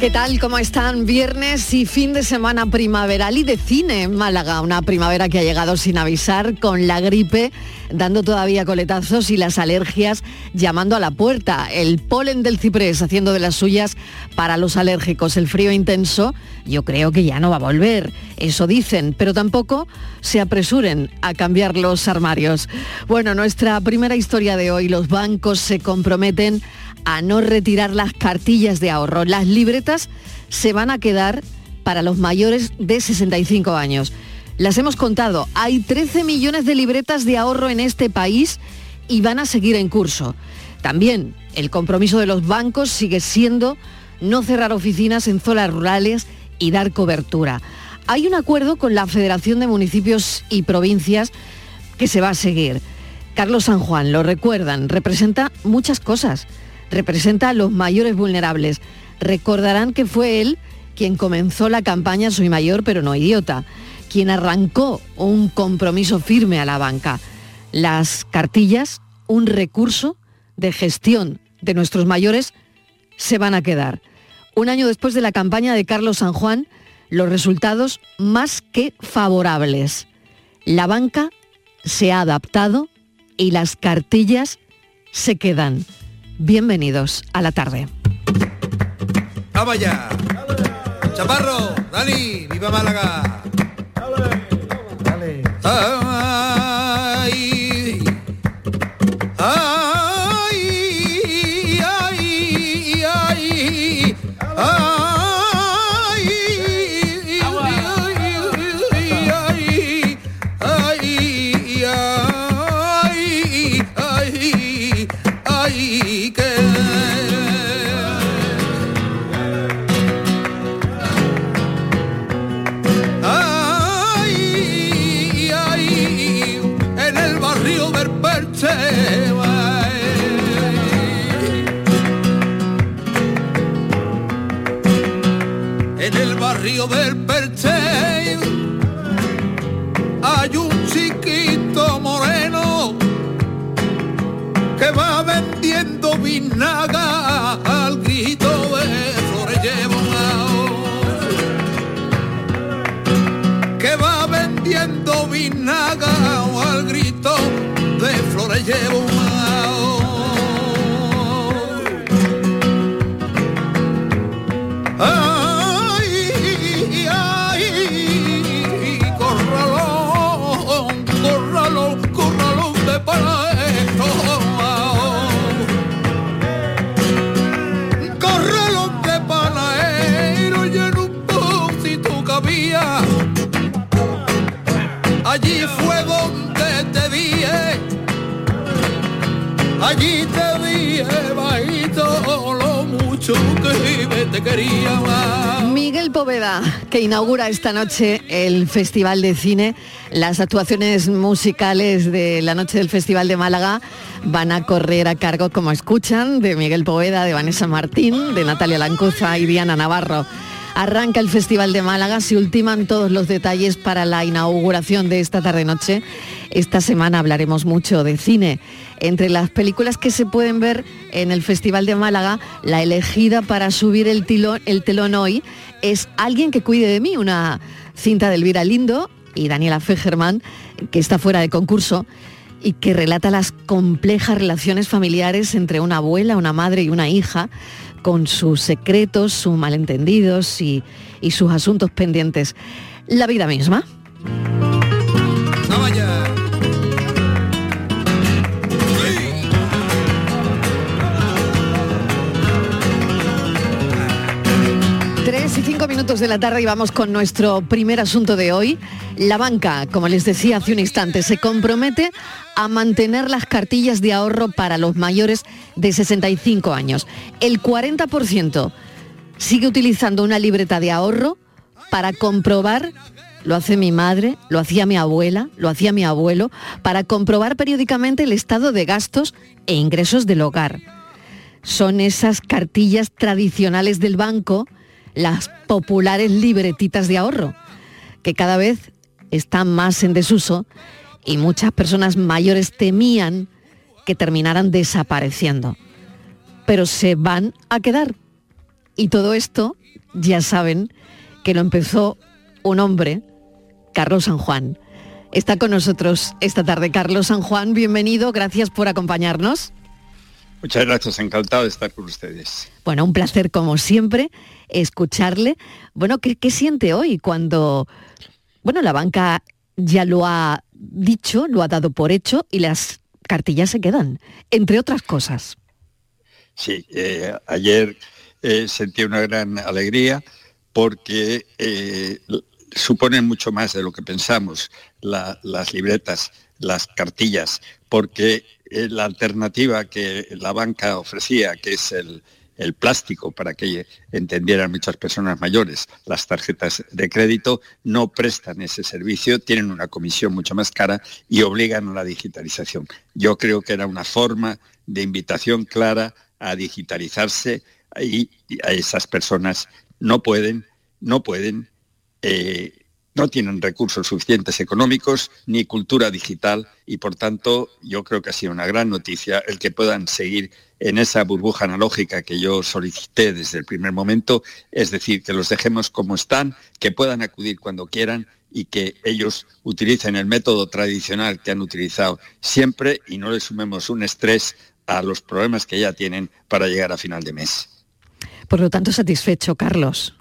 ¿Qué tal? ¿Cómo están? Viernes y fin de semana primaveral y de cine en Málaga. Una primavera que ha llegado sin avisar, con la gripe dando todavía coletazos y las alergias llamando a la puerta. El polen del ciprés haciendo de las suyas para los alérgicos. El frío intenso yo creo que ya no va a volver. Eso dicen, pero tampoco se apresuren a cambiar los armarios. Bueno, nuestra primera historia de hoy, los bancos se comprometen a no retirar las cartillas de ahorro. Las libretas se van a quedar para los mayores de 65 años. Las hemos contado, hay 13 millones de libretas de ahorro en este país y van a seguir en curso. También el compromiso de los bancos sigue siendo no cerrar oficinas en zonas rurales y dar cobertura. Hay un acuerdo con la Federación de Municipios y Provincias que se va a seguir. Carlos San Juan, lo recuerdan, representa muchas cosas representa a los mayores vulnerables. Recordarán que fue él quien comenzó la campaña Soy mayor pero no idiota, quien arrancó un compromiso firme a la banca. Las cartillas, un recurso de gestión de nuestros mayores, se van a quedar. Un año después de la campaña de Carlos San Juan, los resultados más que favorables. La banca se ha adaptado y las cartillas se quedan. Bienvenidos a la tarde. ¡Vamos ya! ¡Chaparro! ¡Dani! ¡Viva Málaga! ¡Dale! ¡Ay! Esta noche el Festival de Cine. Las actuaciones musicales de la noche del Festival de Málaga van a correr a cargo, como escuchan, de Miguel Poveda, de Vanessa Martín, de Natalia Lancuza y Diana Navarro. Arranca el Festival de Málaga, se ultiman todos los detalles para la inauguración de esta tarde-noche. Esta semana hablaremos mucho de cine. Entre las películas que se pueden ver en el Festival de Málaga, la elegida para subir el telón hoy es Alguien que cuide de mí, una cinta de Elvira Lindo y Daniela Fegerman, que está fuera de concurso y que relata las complejas relaciones familiares entre una abuela, una madre y una hija, con sus secretos, sus malentendidos y, y sus asuntos pendientes. La vida misma. 3 y 5 minutos de la tarde y vamos con nuestro primer asunto de hoy. La banca, como les decía hace un instante, se compromete a mantener las cartillas de ahorro para los mayores de 65 años. El 40% sigue utilizando una libreta de ahorro para comprobar, lo hace mi madre, lo hacía mi abuela, lo hacía mi abuelo, para comprobar periódicamente el estado de gastos e ingresos del hogar. Son esas cartillas tradicionales del banco, las populares libretitas de ahorro, que cada vez está más en desuso y muchas personas mayores temían que terminaran desapareciendo. Pero se van a quedar. Y todo esto, ya saben, que lo empezó un hombre, Carlos San Juan. Está con nosotros esta tarde Carlos San Juan, bienvenido, gracias por acompañarnos. Muchas gracias, encantado de estar con ustedes. Bueno, un placer como siempre escucharle. Bueno, ¿qué, siente hoy cuando, bueno, la banca ya lo ha dicho, lo ha dado por hecho y las cartillas se quedan, entre otras cosas? Sí, eh, ayer eh, sentí una gran alegría porque eh, suponen mucho más de lo que pensamos las libretas, las cartillas, porque eh, la alternativa que la banca ofrecía, que es el, plástico, para que entendieran muchas personas mayores, las tarjetas de crédito no prestan ese servicio, tienen una comisión mucho más cara y obligan a la digitalización. Yo creo que era una forma de invitación clara a digitalizarse y a esas personas no pueden, no pueden eh, no tienen recursos suficientes económicos ni cultura digital y por tanto yo creo que ha sido una gran noticia el que puedan seguir en esa burbuja analógica que yo solicité desde el primer momento, es decir, que los dejemos como están, que puedan acudir cuando quieran y que ellos utilicen el método tradicional que han utilizado siempre y no les sumemos un estrés a los problemas que ya tienen para llegar a final de mes. Por lo tanto, satisfecho, Carlos.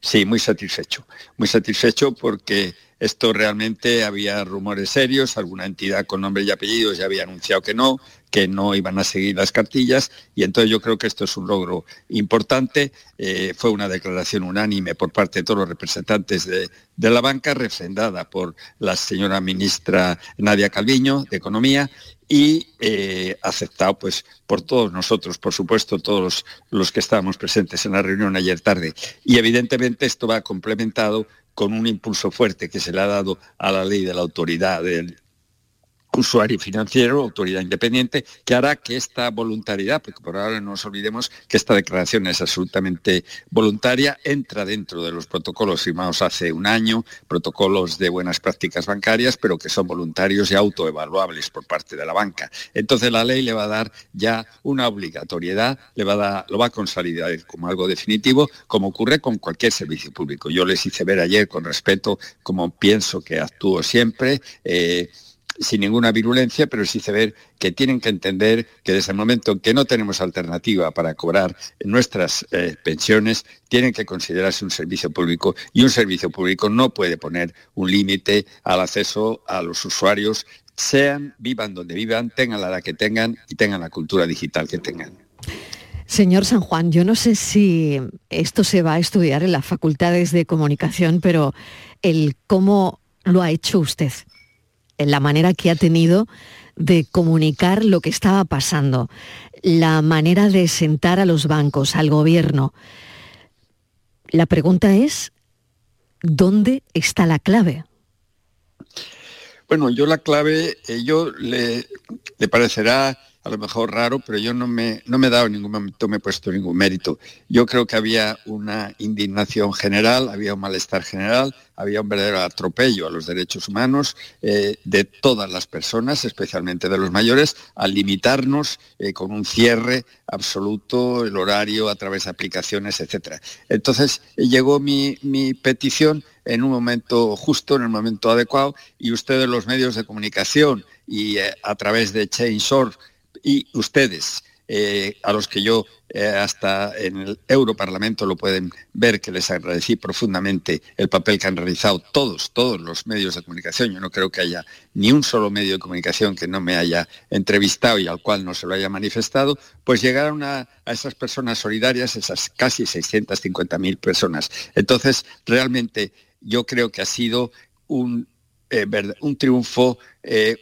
Sí, muy satisfecho. Muy satisfecho porque esto realmente había rumores serios, alguna entidad con nombre y apellidos ya había anunciado que no, que no iban a seguir las cartillas y entonces yo creo que esto es un logro importante. Eh, fue una declaración unánime por parte de todos los representantes de, la banca, refrendada por la señora ministra Nadia Calviño de Economía y eh, aceptado pues por todos nosotros, por supuesto, todos los, que estábamos presentes en la reunión ayer tarde. Y evidentemente esto va complementado con un impulso fuerte que se le ha dado a la ley de la autoridad del usuario financiero, autoridad independiente, que hará que esta voluntariedad, porque por ahora no nos olvidemos que esta declaración es absolutamente voluntaria, entra dentro de los protocolos firmados hace un año, protocolos de buenas prácticas bancarias, pero que son voluntarios y autoevaluables por parte de la banca. Entonces la ley le va a dar ya una obligatoriedad, le va a dar, lo va a consolidar como algo definitivo, como ocurre con cualquier servicio público. Yo les hice ver ayer con respeto como pienso que actúo siempre. Eh, sin ninguna virulencia, pero sí se ver que tienen que entender que desde el momento en que no tenemos alternativa para cobrar nuestras eh, pensiones, tienen que considerarse un servicio público y un servicio público no puede poner un límite al acceso a los usuarios, sean, vivan donde vivan, tengan la edad que tengan y tengan la cultura digital que tengan. Señor San Juan, yo no sé si esto se va a estudiar en las facultades de comunicación, pero el cómo lo ha hecho usted la manera que ha tenido de comunicar lo que estaba pasando, la manera de sentar a los bancos, al gobierno. La pregunta es, ¿dónde está la clave? Bueno, yo la clave, eh, yo le, le parecerá a lo mejor raro, pero yo no me, no me he dado en ningún momento, me he puesto ningún mérito. Yo creo que había una indignación general, había un malestar general, había un verdadero atropello a los derechos humanos eh, de todas las personas, especialmente de los mayores, al limitarnos eh, con un cierre absoluto, el horario a través de aplicaciones, etc. Entonces llegó mi, mi petición en un momento justo, en el momento adecuado, y ustedes los medios de comunicación y eh, a través de Chainshore y ustedes, eh, a los que yo eh, hasta en el Europarlamento lo pueden ver, que les agradecí profundamente el papel que han realizado todos, todos los medios de comunicación. Yo no creo que haya ni un solo medio de comunicación que no me haya entrevistado y al cual no se lo haya manifestado, pues llegaron a, esas personas solidarias, esas casi 650.000 personas. Entonces, realmente yo creo que ha sido un, eh, un triunfo,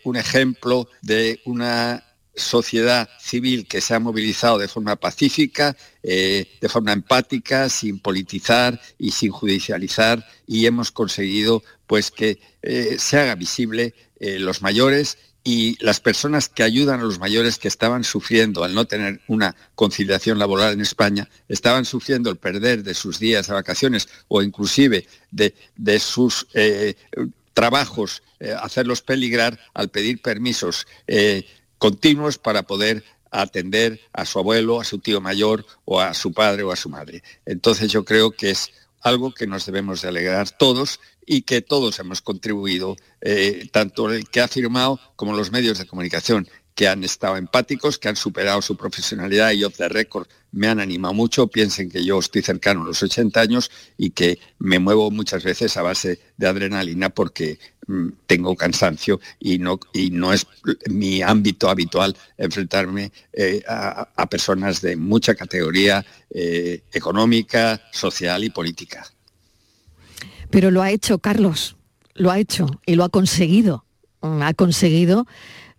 un ejemplo de una sociedad civil que se ha movilizado de forma pacífica, eh, de forma empática, sin politizar y sin judicializar y hemos conseguido pues que eh, se haga visible eh, los mayores y las personas que ayudan a los mayores que estaban sufriendo al no tener una conciliación laboral en España, estaban sufriendo el perder de sus días de vacaciones o inclusive de, sus trabajos, hacerlos peligrar al pedir permisos continuos para poder atender a su abuelo, a su tío mayor o a su padre o a su madre. Entonces yo creo que es algo que nos debemos de alegrar todos y que todos hemos contribuido, tanto el que ha firmado como los medios de comunicación que han estado empáticos, que han superado su profesionalidad y off the record me han animado mucho. Piensen que yo estoy cercano a los 80 años y que me muevo muchas veces a base de adrenalina porque mm, tengo cansancio y no, y no es mi ámbito habitual enfrentarme eh, a, personas de mucha categoría eh, económica, social y política. Pero lo ha hecho Carlos, lo ha hecho y lo ha conseguido. Ha conseguido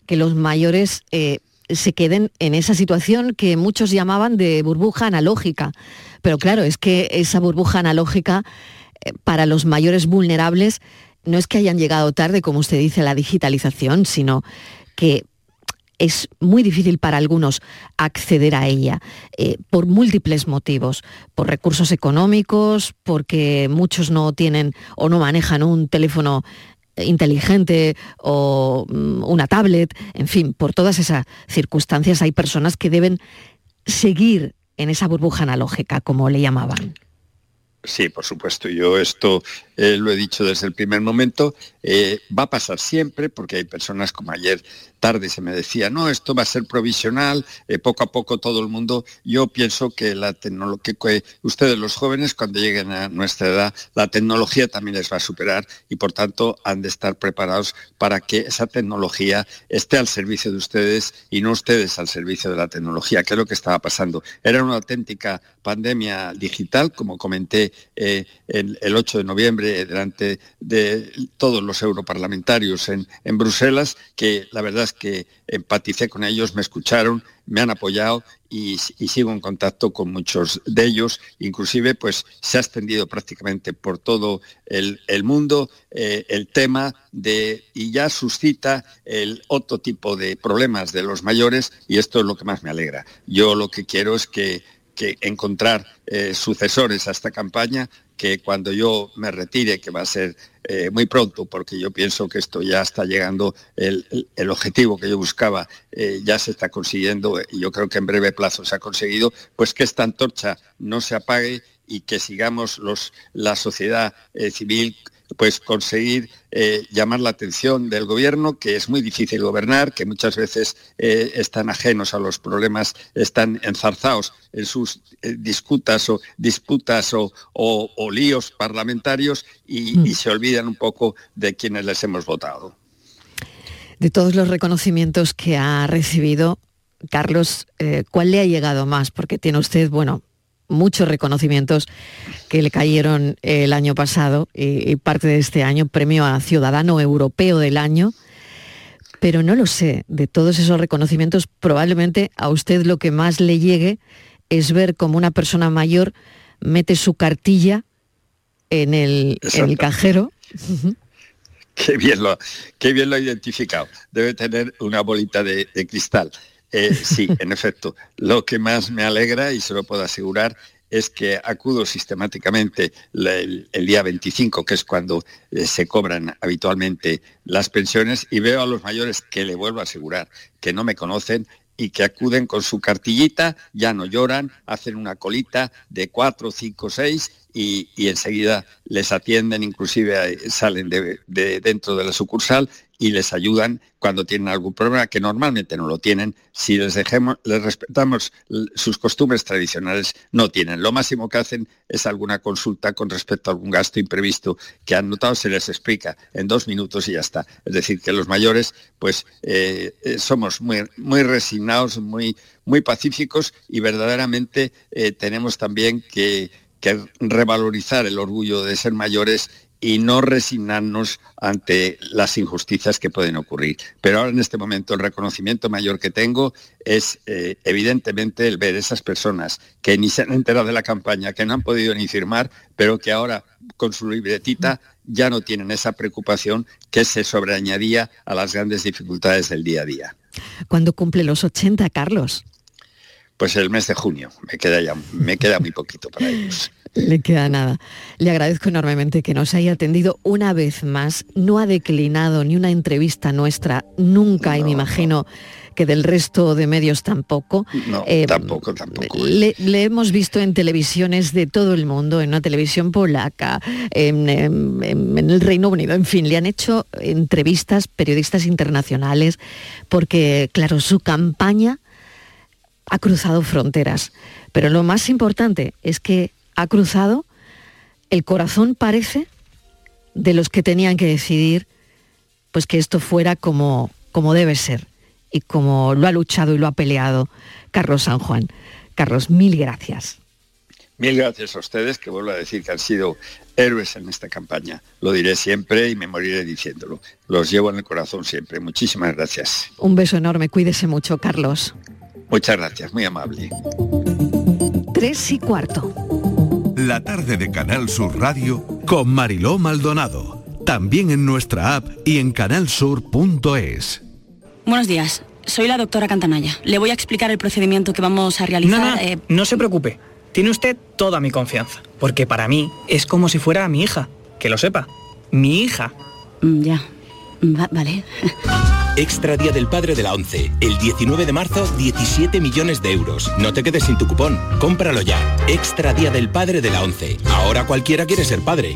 que los mayores eh, se queden en esa situación que muchos llamaban de burbuja analógica. Pero claro, es que esa burbuja analógica eh, para los mayores vulnerables no es que hayan llegado tarde, como usted dice, a la digitalización, sino que es muy difícil para algunos acceder a ella eh, por múltiples motivos, por recursos económicos, porque muchos no tienen o no manejan un teléfono inteligente o mm, una tablet, en fin, por todas esas circunstancias hay personas que deben seguir en esa burbuja analógica, como le llamaban. Sí, por supuesto. Yo esto eh, lo he dicho desde el primer momento. Eh, va a pasar siempre porque hay personas como ayer tarde se me decía, no, esto va a ser provisional, eh, poco a poco todo el mundo. Yo pienso que la tecnología, ustedes los jóvenes cuando lleguen a nuestra edad, la tecnología también les va a superar y por tanto han de estar preparados para que esa tecnología esté al servicio de ustedes y no ustedes al servicio de la tecnología, que es lo que estaba pasando. Era una auténtica pandemia digital, como comenté eh, el 8 de noviembre delante de todos los europarlamentarios en, Bruselas, que la verdad que empaticé con ellos, me escucharon, me han apoyado y, sigo en contacto con muchos de ellos. Inclusive, pues se ha extendido prácticamente por todo el, mundo eh, el tema de, y ya suscita el otro tipo de problemas de los mayores y esto es lo que más me alegra. Yo lo que quiero es que que encontrar eh, sucesores a esta campaña, que cuando yo me retire, que va a ser eh, muy pronto, porque yo pienso que esto ya está llegando, el, objetivo que yo buscaba eh, ya se está consiguiendo y yo creo que en breve plazo se ha conseguido, pues que esta antorcha no se apague y que sigamos los, la sociedad civil pues conseguir eh, llamar la atención del gobierno, que es muy difícil gobernar, que muchas veces eh, están ajenos a los problemas, están enzarzados en sus eh, disputas o disputas o, líos parlamentarios y, mm. y, se olvidan un poco de quienes les hemos votado. De todos los reconocimientos que ha recibido, Carlos, ¿cuál le ha llegado más? Porque tiene usted, bueno, muchos reconocimientos que le cayeron el año pasado y, parte de este año, premio a Ciudadano Europeo del Año. Pero no lo sé, de todos esos reconocimientos, probablemente a usted lo que más le llegue es ver cómo una persona mayor mete su cartilla en el, cajero. Qué bien, lo, qué bien lo ha identificado. Debe tener una bolita de cristal. Eh, sí, en efecto. Lo que más me alegra, y se lo puedo asegurar, es que acudo sistemáticamente el, día 25, que es cuando eh, se cobran habitualmente las pensiones, y veo a los mayores que le vuelvo a asegurar que no me conocen y que acuden con su cartillita, ya no lloran, hacen una colita de cuatro, cinco, seis y, enseguida les atienden, inclusive eh, salen de, dentro de la sucursal y les ayudan cuando tienen algún problema, que normalmente no lo tienen. Si les, dejemos, les respetamos sus costumbres tradicionales, no tienen. Lo máximo que hacen es alguna consulta con respecto a algún gasto imprevisto que han notado, se les explica en dos minutos y ya está. Es decir, que los mayores, pues eh, eh, somos muy, muy resignados, muy, muy pacíficos y verdaderamente tenemos también que revalorizar el orgullo de ser mayores y no resignarnos ante las injusticias que pueden ocurrir. Pero ahora en este momento el reconocimiento mayor que tengo es eh, evidentemente el ver esas personas que ni se han enterado de la campaña, que no han podido ni firmar, pero que ahora con su libretita ya no tienen esa preocupación que se sobreañadía a las grandes dificultades del día a día. ¿Cuándo cumple los 80, Carlos? Pues el mes de junio, me queda ya, me queda muy poquito para ellos. Le queda nada. Le agradezco enormemente que nos haya atendido una vez más. No ha declinado ni una entrevista nuestra, nunca, y me imagino que del resto de medios tampoco. No, Eh, tampoco, tampoco. Le, le hemos visto en televisiones de todo el mundo, en una televisión polaca, en, en- en- en el Reino Unido, en fin, le han hecho entrevistas periodistas internacionales porque, claro, su campaña ha cruzado fronteras. Pero lo más importante es que ha cruzado el corazón, parece, de los que tenían que decidir pues que esto fuera como, como debe ser y como lo ha luchado y lo ha peleado Carlos San Juan. Carlos, mil gracias. Mil gracias a ustedes, que vuelvo a decir que han sido héroes en esta campaña. Lo diré siempre y me moriré diciéndolo. Los llevo en el corazón siempre. Muchísimas gracias. Un beso enorme, cuídese mucho, Carlos. Muchas gracias, muy amable. Tres y cuarto. La tarde de Canal Sur Radio Con Mariló Maldonado. También en nuestra app y en canalsur.es. Buenos días, soy la doctora Cantanaya. Le voy a explicar el procedimiento que vamos a realizar. No, no, eh, no se preocupe. Tiene usted toda mi confianza. Porque para mí es como si fuera mi hija. Que lo sepa. Mi hija. mm, ya. Va- vale. Extra Día del Padre de la ONCE. El 19 de marzo, 17 millones de euros. No te quedes sin tu cupón. Cómpralo ya. Extra Día del Padre de la ONCE. Ahora cualquiera quiere ser padre.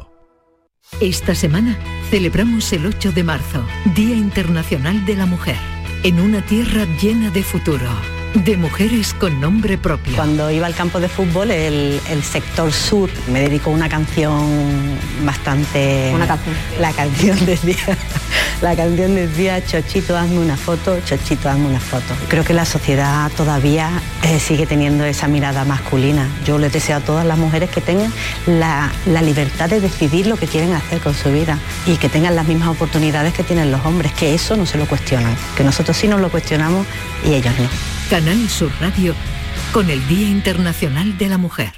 Esta semana celebramos el 8 de marzo, Día Internacional de la Mujer, en una tierra llena de futuro, de mujeres con nombre propio. Cuando iba al campo de fútbol, el, el sector sur me dedicó una canción bastante... Una canción. La canción del día. La canción del día, Chochito, hazme una foto, Chochito, hazme una foto. Creo que la sociedad todavía eh, sigue teniendo esa mirada masculina. Yo les deseo a todas las mujeres que tengan la, la libertad de decidir lo que quieren hacer con su vida y que tengan las mismas oportunidades que tienen los hombres, que eso no se lo cuestionan, que nosotros sí nos lo cuestionamos y ellos no. Canal Sur Radio con el Día Internacional de la Mujer.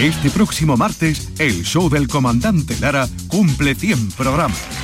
Este próximo martes, el show del comandante Lara cumple 100 programas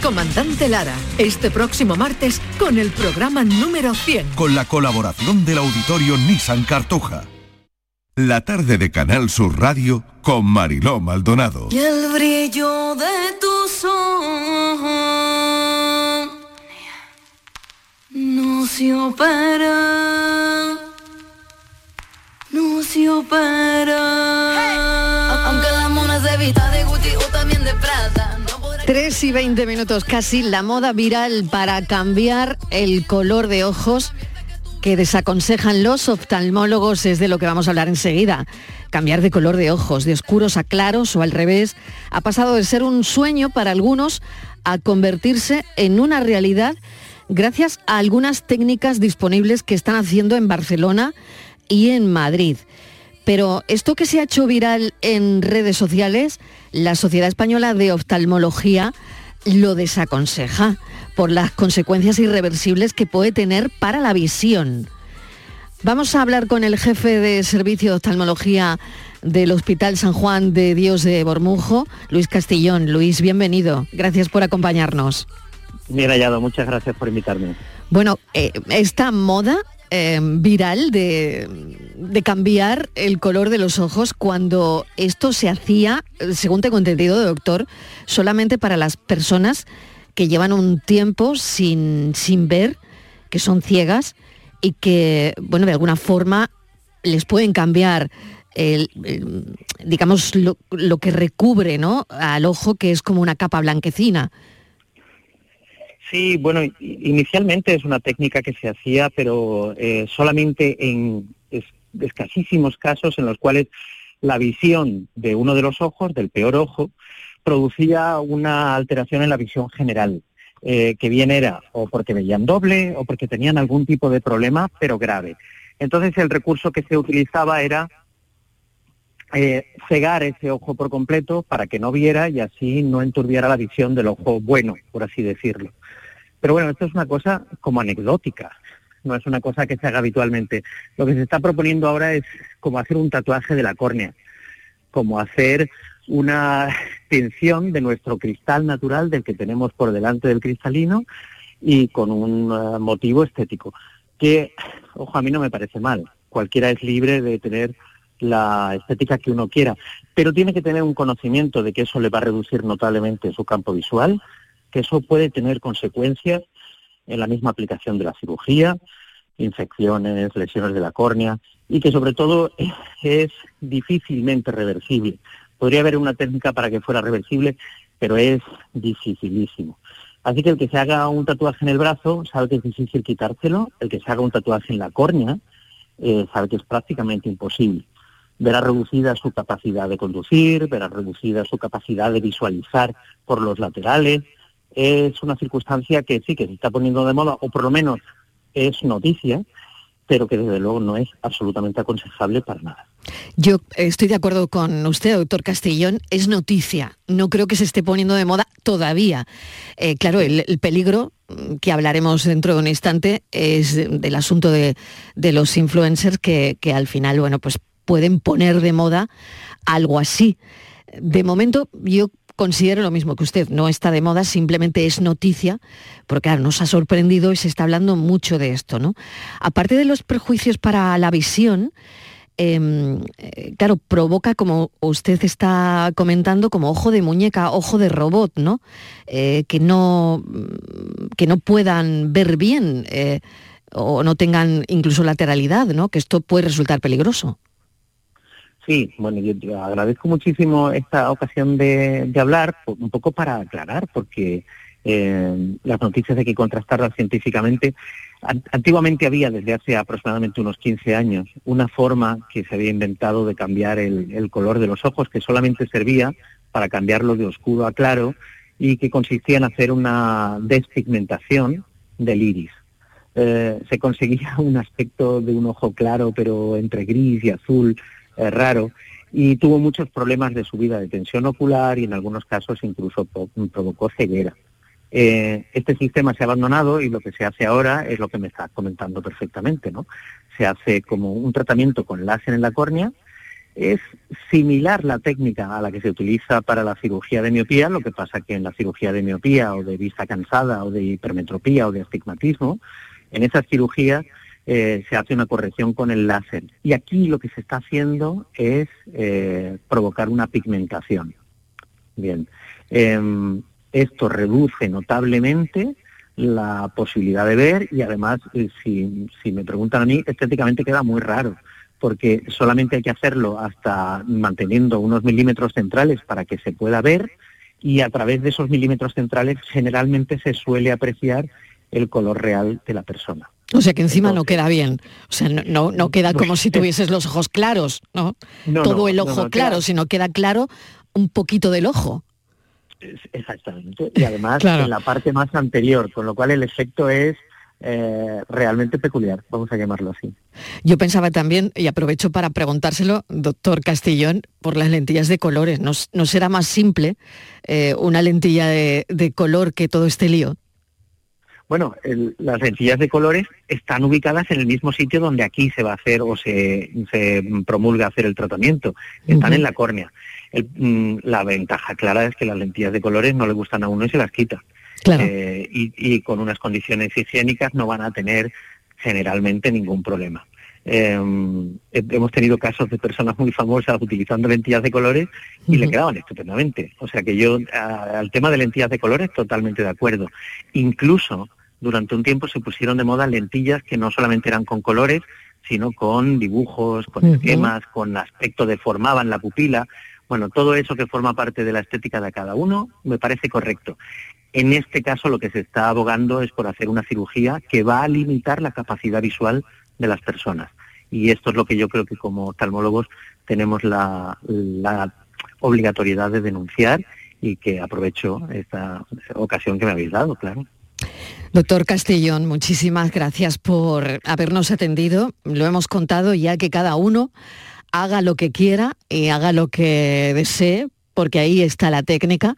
comandante Lara, este próximo martes con el programa número 100. con la colaboración del auditorio Nissan Cartuja. La tarde de Canal Sur Radio con Mariló Maldonado. Y el brillo de tus ojos no se opera, no se opera. Aunque la mona se vista 3 y 20 minutos casi, la moda viral para cambiar el color de ojos que desaconsejan los oftalmólogos es de lo que vamos a hablar enseguida. Cambiar de color de ojos, de oscuros a claros o al revés, ha pasado de ser un sueño para algunos a convertirse en una realidad gracias a algunas técnicas disponibles que están haciendo en Barcelona y en Madrid. Pero esto que se ha hecho viral en redes sociales, la Sociedad Española de Oftalmología lo desaconseja por las consecuencias irreversibles que puede tener para la visión. Vamos a hablar con el jefe de servicio de oftalmología del Hospital San Juan de Dios de Bormujo, Luis Castillón. Luis, bienvenido. Gracias por acompañarnos. Bien hallado, muchas gracias por invitarme. Bueno, eh, esta moda eh, viral de, de cambiar el color de los ojos cuando esto se hacía, según tengo entendido, doctor, solamente para las personas que llevan un tiempo sin, sin ver, que son ciegas y que, bueno, de alguna forma les pueden cambiar el- digamos, lo, lo que recubre ¿no? al ojo, que es como una capa blanquecina. Sí, bueno, inicialmente es una técnica que se hacía, pero eh, solamente en es- escasísimos casos en los cuales la visión de uno de los ojos, del peor ojo, producía una alteración en la visión general, eh, que bien era o porque veían doble o porque tenían algún tipo de problema, pero grave. Entonces el recurso que se utilizaba era eh, cegar ese ojo por completo para que no viera y así no enturbiara la visión del ojo bueno, por así decirlo. Pero bueno, esto es una cosa como anecdótica, no es una cosa que se haga habitualmente. Lo que se está proponiendo ahora es como hacer un tatuaje de la córnea, como hacer una tensión de nuestro cristal natural del que tenemos por delante del cristalino y con un eh, motivo estético, que, ojo, a mí no me parece mal. Cualquiera es libre de tener la estética que uno quiera, pero tiene que tener un conocimiento de que eso le va a reducir notablemente su campo visual, que eso puede tener consecuencias en la misma aplicación de la cirugía, infecciones, lesiones de la córnea, y que sobre todo es difícilmente reversible. Podría haber una técnica para que fuera reversible, pero es dificilísimo. Así que el que se haga un tatuaje en el brazo sabe que es difícil quitárselo, el que se haga un tatuaje en la córnea eh, sabe que es prácticamente imposible. Verá reducida su capacidad de conducir, verá reducida su capacidad de visualizar por los laterales. Es una circunstancia que sí que se está poniendo de moda, o por lo menos es noticia, pero que desde luego no es absolutamente aconsejable para nada. Yo estoy de acuerdo con usted, doctor Castellón, es noticia. No creo que se esté poniendo de moda todavía. Eh, claro, el, el peligro que hablaremos dentro de un instante es de- del asunto de, de los influencers que, que al final, bueno, pues pueden poner de moda algo así. De momento, yo considero lo mismo que usted, no está de moda, simplemente es noticia, porque claro, nos ha sorprendido y se está hablando mucho de esto, ¿no? Aparte de los prejuicios para la visión, em, eh, claro, provoca, como usted está comentando, como ojo de muñeca, ojo de robot, ¿no? Eh, que no mm, que no puedan ver bien eh, o no tengan incluso lateralidad, ¿no? Que esto puede resultar peligroso. Sí, bueno, yo, agradezco muchísimo esta ocasión de, hablar, un poco para aclarar, porque eh, las noticias hay que contrastarlas científicamente. An- Antiguamente había, desde hace aproximadamente unos 15 años, una forma que se había inventado de cambiar el, el color de los ojos, que solamente servía para cambiarlo de oscuro a claro y que consistía en hacer una despigmentación del iris. Eh, se conseguía un aspecto de un ojo claro, pero entre gris y azul, eh, raro, y tuvo muchos problemas de subida de tensión ocular y en algunos casos incluso provocó ceguera. Eh, este sistema se ha abandonado y lo que se hace ahora es lo que me está comentando perfectamente, ¿no? Se hace como un tratamiento con láser en la córnea, es similar la técnica a la que se utiliza para la cirugía de miopía, lo que pasa que en la cirugía de miopía o de vista cansada o de hipermetropía o de astigmatismo, en esas cirugías eh, se hace una corrección con el láser. Y aquí lo que se está haciendo es eh, provocar una pigmentación. Bien, Em, esto reduce notablemente la posibilidad de ver y además, eh, si, si me preguntan a mí, estéticamente queda muy raro, porque solamente hay que hacerlo hasta manteniendo unos milímetros centrales para que se pueda ver y a través de esos milímetros centrales generalmente se suele apreciar el color real de la persona. O sea que encima no queda bien. O sea, no, no, no queda como si tuvieses los ojos claros, ¿no? No, Todo el ojo claro, queda- sino queda claro un poquito del ojo. Exactamente. Y además Claro. en la parte más anterior, con lo cual el efecto es eh, realmente peculiar, vamos a llamarlo así. Yo pensaba también, y aprovecho para preguntárselo, doctor Castellón, por las lentillas de colores. ¿No, será más simple eh, una lentilla de, de color que todo este lío? Bueno, el- las lentillas de colores están ubicadas en el mismo sitio donde aquí se va a hacer o se, se promulga hacer el tratamiento. Están en la córnea. El- mm, la ventaja clara es que las lentillas de colores no le gustan a uno y se las quita. Claro. Eh, y, y con unas condiciones higiénicas no van a tener generalmente ningún problema. Eh, he- hemos tenido casos de personas muy famosas utilizando lentillas de colores y le quedaban estupendamente. O sea que yo a- al tema de lentillas de colores totalmente de acuerdo. Incluso durante un tiempo se pusieron de moda lentillas que no solamente eran con colores, sino con dibujos, con esquemas, con aspecto deformaban la pupila. Bueno, todo eso que forma parte de la estética de cada uno me parece correcto. En este caso lo que se está abogando es por hacer una cirugía que va a limitar la capacidad visual de las personas. Y esto es lo que yo creo que como oftalmólogos tenemos la, la obligatoriedad de denunciar y que aprovecho esta ocasión que me habéis dado, claro. Doctor Castellón, muchísimas gracias por habernos atendido. Lo hemos contado ya que cada uno haga lo que quiera y haga lo que desee, porque ahí está la técnica.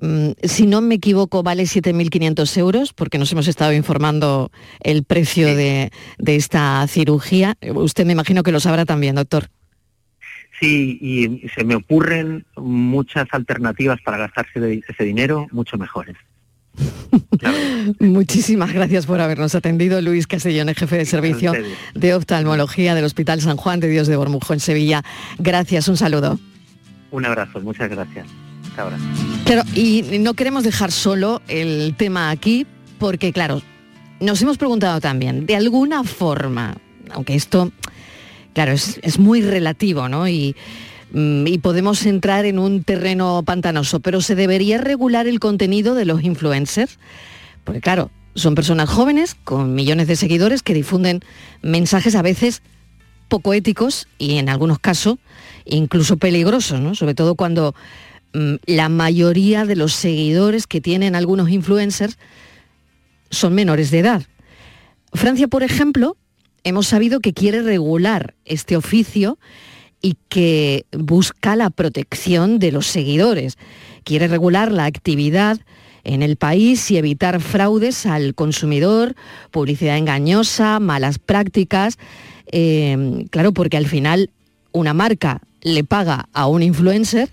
Mm, Si no me equivoco, vale 7.500 euros, porque nos hemos estado informando el precio de, de esta cirugía. Usted me imagino que lo sabrá también, doctor. Sí, y se me ocurren muchas alternativas para gastarse ese dinero, mucho mejores. Muchísimas gracias por habernos atendido. Luis Castellón, jefe de servicio de oftalmología del Hospital San Juan de Dios de Bormujo en Sevilla. Gracias, un saludo. Un abrazo, muchas gracias. Hasta ahora. Claro, y no queremos dejar solo el tema aquí, porque claro, nos hemos preguntado también, de alguna forma, aunque esto, claro, es, es muy relativo, ¿no? Y, y podemos entrar en un terreno pantanoso, pero ¿se debería regular el contenido de los influencers? Porque claro, son personas jóvenes con millones de seguidores que difunden mensajes a veces poco éticos y en algunos casos incluso peligrosos, ¿no? Sobre todo cuando mm, la mayoría de los seguidores que tienen algunos influencers son menores de edad. Francia, por ejemplo, hemos sabido que quiere regular este oficio y que busca la protección de los seguidores. Quiere regular la actividad en el país y evitar fraudes al consumidor, publicidad engañosa, malas prácticas. Eh, claro, porque al final una marca le paga a un influencer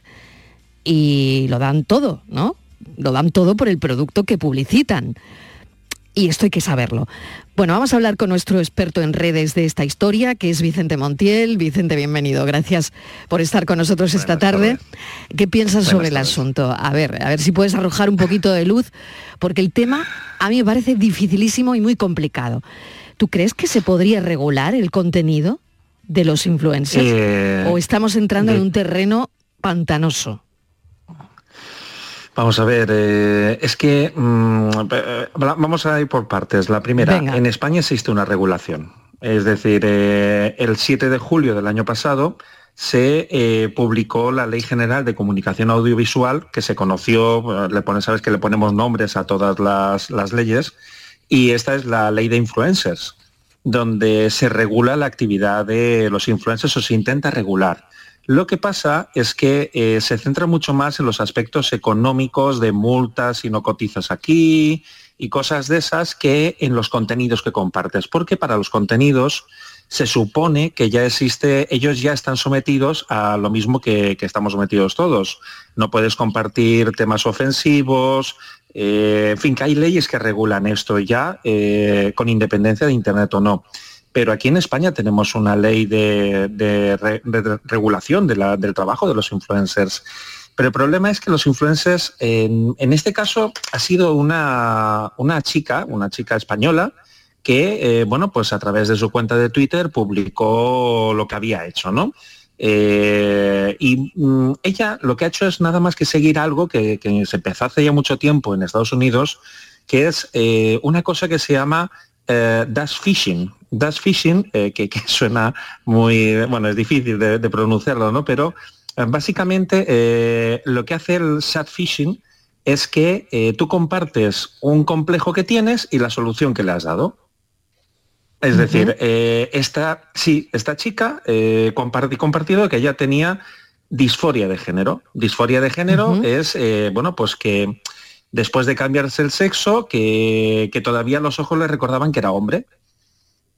y lo dan todo, ¿no? Lo dan todo por el producto que publicitan. Y esto hay que saberlo. Bueno, vamos a hablar con nuestro experto en redes de esta historia, que es Vicente Montiel. Vicente, bienvenido. Gracias por estar con nosotros esta tarde. ¿Qué piensas sobre el asunto? A ver, a ver si puedes arrojar un poquito de luz, porque el tema a mí me parece dificilísimo y muy complicado. ¿Tú crees que se podría regular el contenido de los influencers? Eh, ¿O estamos entrando de- en un terreno pantanoso? Vamos a ver, eh, es que mm, eh, vamos a ir por partes. La primera, Venga. en España existe una regulación. Es decir, eh, el 7 de julio del año pasado se eh, publicó la Ley General de Comunicación Audiovisual, que se conoció, le pone, sabes que le ponemos nombres a todas las, las leyes, y esta es la Ley de Influencers, donde se regula la actividad de los influencers o se intenta regular. Lo que pasa es que eh, se centra mucho más en los aspectos económicos de multas y no cotizas aquí y cosas de esas que en los contenidos que compartes, porque para los contenidos se supone que ya existe, ellos ya están sometidos a lo mismo que, estamos sometidos todos. No puedes compartir temas ofensivos, eh, en fin, que hay leyes que regulan esto ya eh, con independencia de Internet o no. Pero aquí en España tenemos una ley de, de re- de regulación de la- del trabajo de los influencers. Pero el problema es que los influencers, en, este caso, ha sido una, chica, una chica española, que, eh, bueno, pues a través de su cuenta de Twitter publicó lo que había hecho, ¿no? Eh, y mm, ella lo que ha hecho es nada más que seguir algo que, que se empezó hace ya mucho tiempo en Estados Unidos, que es eh, una cosa que se llama eh, dash phishing. Dash phishing, eh, que, que suena muy, bueno, es difícil de, de pronunciarlo, ¿no? Pero eh, básicamente eh, lo que hace el chat phishing es que eh, tú compartes un complejo que tienes y la solución que le has dado. Es decir, esta, sí, esta chica comparti- compartido que ella tenía disforia de género. Disforia de género es, bueno, pues que después de cambiarse el sexo, que, que todavía los ojos le recordaban que era hombre.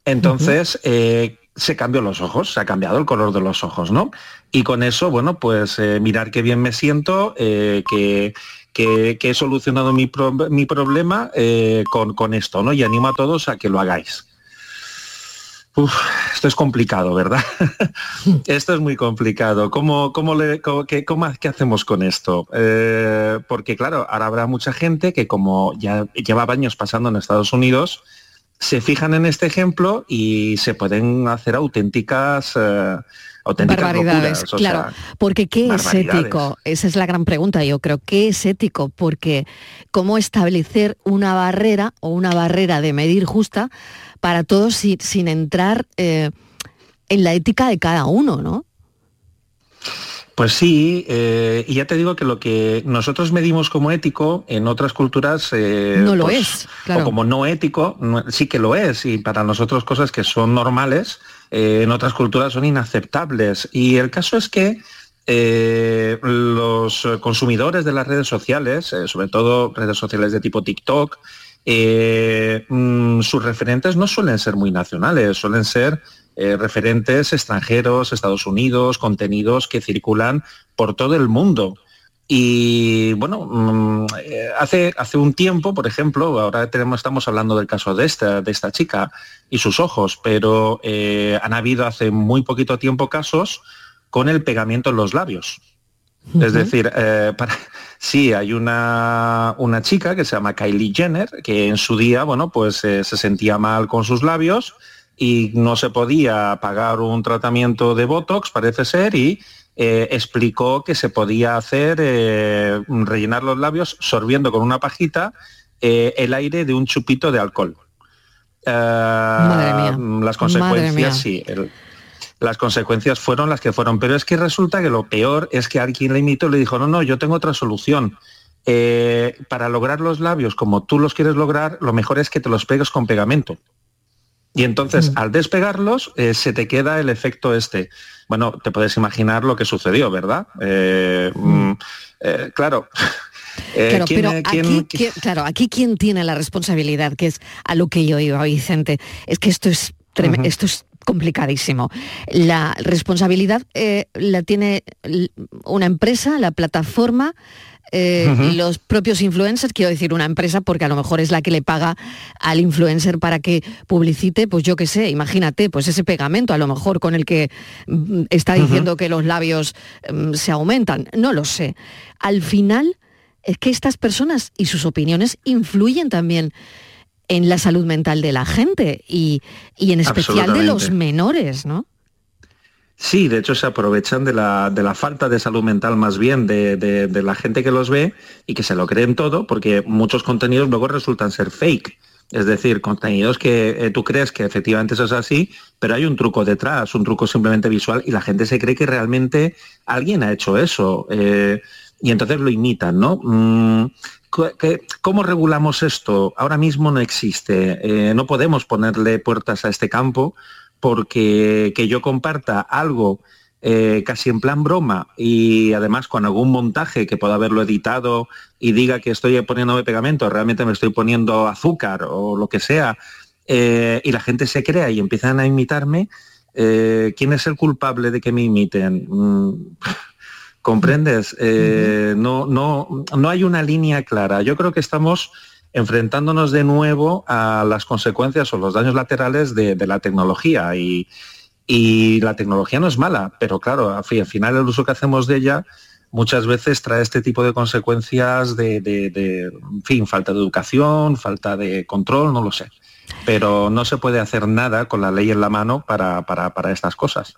Entonces, eh, se cambió los ojos, se ha cambiado el color de los ojos, ¿no? Y con eso, bueno, pues eh, mirar qué bien me siento, eh, que, que- que he solucionado mi, pro- mi problema con, con esto, ¿no? Y animo a todos a que lo hagáis. Uf, esto es complicado, ¿verdad? esto es muy complicado. ¿Cómo, cómo le, cómo- qué, cómo- qué hacemos con esto? Porque claro, ahora habrá mucha gente que como ya llevaba años pasando en Estados Unidos, se fijan en este ejemplo y se pueden hacer auténticas, eh, auténticas Barbaridades, locuras, claro. sea, porque ¿qué es ético? Esa es la gran pregunta, yo creo. ¿Qué es ético? Porque ¿cómo establecer una barrera o una barrera de medir justa para todos si- sin entrar eh, en la ética de cada uno, ¿no? Pues sí, eh, y ya te digo que lo que nosotros medimos como ético en otras culturas eh, No lo pues, es, claro. o como no ético, no- sí que lo es, y para nosotros cosas que son normales, eh, en otras culturas son inaceptables. Y el caso es que eh, los consumidores de las redes sociales, eh, sobre todo redes sociales de tipo TikTok, eh, mm, sus referentes no suelen ser muy nacionales, suelen ser eh, referentes extranjeros, Estados Unidos, contenidos que circulan por todo el mundo. Y bueno, mm, eh, hace, hace un tiempo, por ejemplo, ahora tenemos, estamos hablando del caso de esta, de esta chica y sus ojos, pero eh, han habido hace muy poquito tiempo casos con el pegamiento en los labios. Es decir, eh, para, sí, hay una, una chica que se llama Kylie Jenner, que en su día, bueno, pues eh, se sentía mal con sus labios y no se podía pagar un tratamiento de Botox, parece ser, y eh, explicó que se podía hacer, eh, rellenar los labios sorbiendo con una pajita eh, el aire de un chupito de alcohol. Madre mía. Las Madre mía. consecuencias, sí. el- las consecuencias fueron las que fueron. Pero es que resulta que lo peor es que alguien le imitó y le dijo, no, no, yo tengo otra solución. Para lograr los labios como tú los quieres lograr, lo mejor es que te los pegues con pegamento. Y entonces, al despegarlos, eh, se te queda el efecto este. Bueno, te puedes imaginar lo que sucedió, ¿verdad? Eh, mm, eh, claro. Claro, ¿quién- pero quién- aquí, ¿quién- claro, aquí quién tiene la responsabilidad, que es a lo que yo iba, Vicente. Es que esto es, trem- esto es complicadísimo. La responsabilidad eh, la tiene una empresa, la plataforma, eh, los propios influencers, quiero decir una empresa porque a lo mejor es la que le paga al influencer para que publicite, pues yo qué sé, imagínate, pues ese pegamento a lo mejor con el que mm, está diciendo que los labios mm, se aumentan, no lo sé. Al final es que estas personas y sus opiniones influyen también en la salud mental de la gente y, y en especial de los menores, ¿no? Sí, de hecho se aprovechan de la, de la falta de salud mental más bien de, de- la gente que los ve y que se lo creen todo, porque muchos contenidos luego resultan ser fake. Es decir, contenidos que eh, tú crees que efectivamente eso es así, pero hay un truco detrás, un truco simplemente visual y la gente se cree que realmente alguien ha hecho eso. eh, y entonces lo imitan, ¿no? Mm, ¿Cómo regulamos esto? Ahora mismo no existe. Eh, no podemos ponerle puertas a este campo porque que yo comparta algo eh, casi en plan broma y además con algún montaje que pueda haberlo editado y diga que estoy poniéndome pegamento, realmente me estoy poniendo azúcar o lo que sea, eh, y la gente se crea y empiezan a imitarme, eh, ¿quién es el culpable de que me imiten? Mm, ¿Comprendes? No, no, no hay una línea clara. Yo creo que estamos enfrentándonos de nuevo a las consecuencias o los daños laterales de, la tecnología. Y, la tecnología no es mala, pero claro, al fin- al final el uso que hacemos de ella muchas veces trae este tipo de consecuencias de, fin, falta de educación, falta de control, no lo sé. Pero no se puede hacer nada con la ley en la mano para, para- para estas cosas.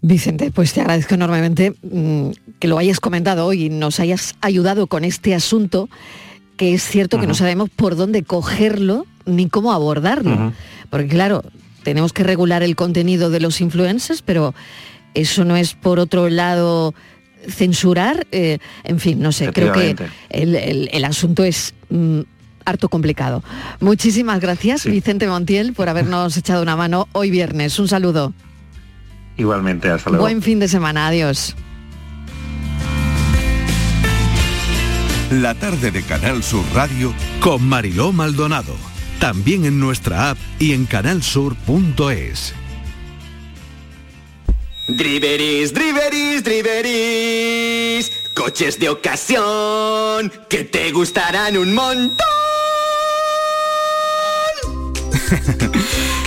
Vicente, pues te agradezco enormemente mm, que lo hayas comentado hoy y nos hayas ayudado con este asunto, que es cierto que no sabemos por dónde cogerlo ni cómo abordarlo. Porque claro, tenemos que regular el contenido de los influencers, pero eso no es por otro lado censurar, eh, en fin, no sé, creo que el- el asunto es mm, harto complicado. Muchísimas gracias, Vicente Montiel, por habernos echado una mano hoy viernes. Un saludo. Igualmente, hasta luego. Buen fin de semana, adiós. La tarde de Canal Sur Radio con Mariló Maldonado. También en nuestra app y en canalsur.es. Driveris, driveris, driveris. Coches de ocasión que te gustarán un montón.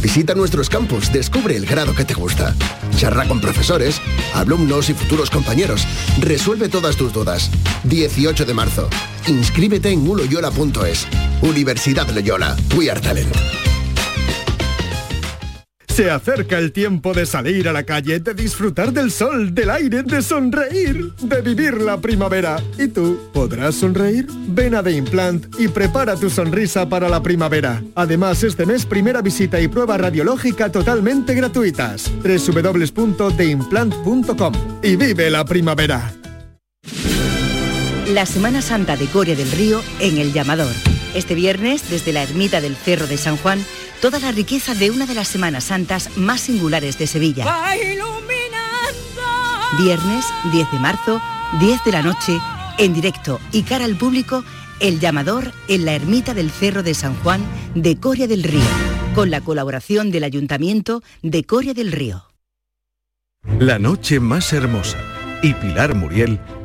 Visita nuestros campus, descubre el grado que te gusta. Charla con profesores, alumnos y futuros compañeros. Resuelve todas tus dudas. 18 de marzo. Inscríbete en uloyola.es. Universidad Loyola. We are talent. Se acerca el tiempo de salir a la calle, de disfrutar del sol, del aire, de sonreír, de vivir la primavera. ¿Y tú podrás sonreír? Ven a The Implant y prepara tu sonrisa para la primavera. Además, este mes primera visita y prueba radiológica totalmente gratuitas. www.theimplant.com y vive la primavera. La Semana Santa de Coria del Río en El Llamador. Este viernes, desde la ermita del Cerro de San Juan, toda la riqueza de una de las Semanas Santas más singulares de Sevilla. Viernes 10 de marzo, 10 de la noche, en directo y cara al público, El Llamador en la ermita del Cerro de San Juan de Coria del Río, con la colaboración del Ayuntamiento de Coria del Río. La noche más hermosa y Pilar Muriel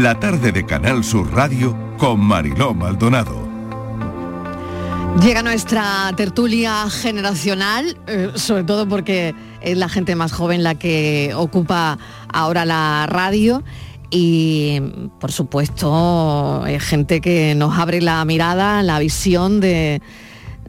La tarde de Canal Sur Radio con Mariló Maldonado. Llega nuestra tertulia generacional, eh, sobre todo porque es la gente más joven la que ocupa ahora la radio y por supuesto es gente que nos abre la mirada, la visión de,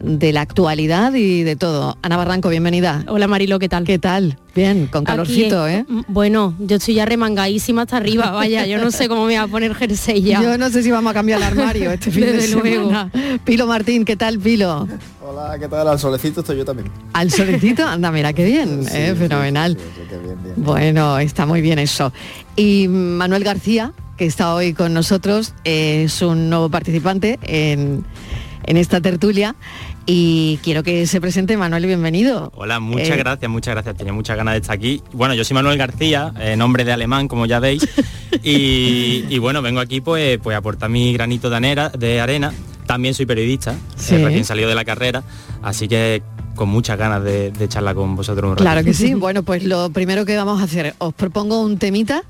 de la actualidad y de todo. Ana Barranco, bienvenida. Hola Marilo, ¿qué tal? ¿Qué tal? Bien, con calorcito, Aquí, ¿eh? Bueno, yo estoy ya remangadísima hasta arriba, vaya, yo no sé cómo me va a poner jersey ya. Yo no sé si vamos a cambiar el armario este fin de luego. Pilo Martín, ¿qué tal, Pilo? Hola, ¿qué tal? Al solecito estoy yo también. Al solecito, anda, mira qué bien, Sí, eh, sí, fenomenal. sí, sí, qué bien, bien. Bueno, está muy bien eso. Y Manuel García, que está hoy con nosotros, es un nuevo participante en, en esta tertulia. Y quiero que se presente Manuel, bienvenido. Hola, muchas Eh, gracias, muchas gracias. Tenía muchas ganas de estar aquí. Bueno, yo soy Manuel García, eh, nombre de alemán, como ya veis. Y, y bueno, vengo aquí pues, pues a aportar mi granito de, anera- de arena. También soy periodista, eh, Sí. recién salido de la carrera, así que con muchas ganas de, de charlar con vosotros un rato. Claro que sí. Bueno, pues lo primero que vamos a hacer, os propongo un temita.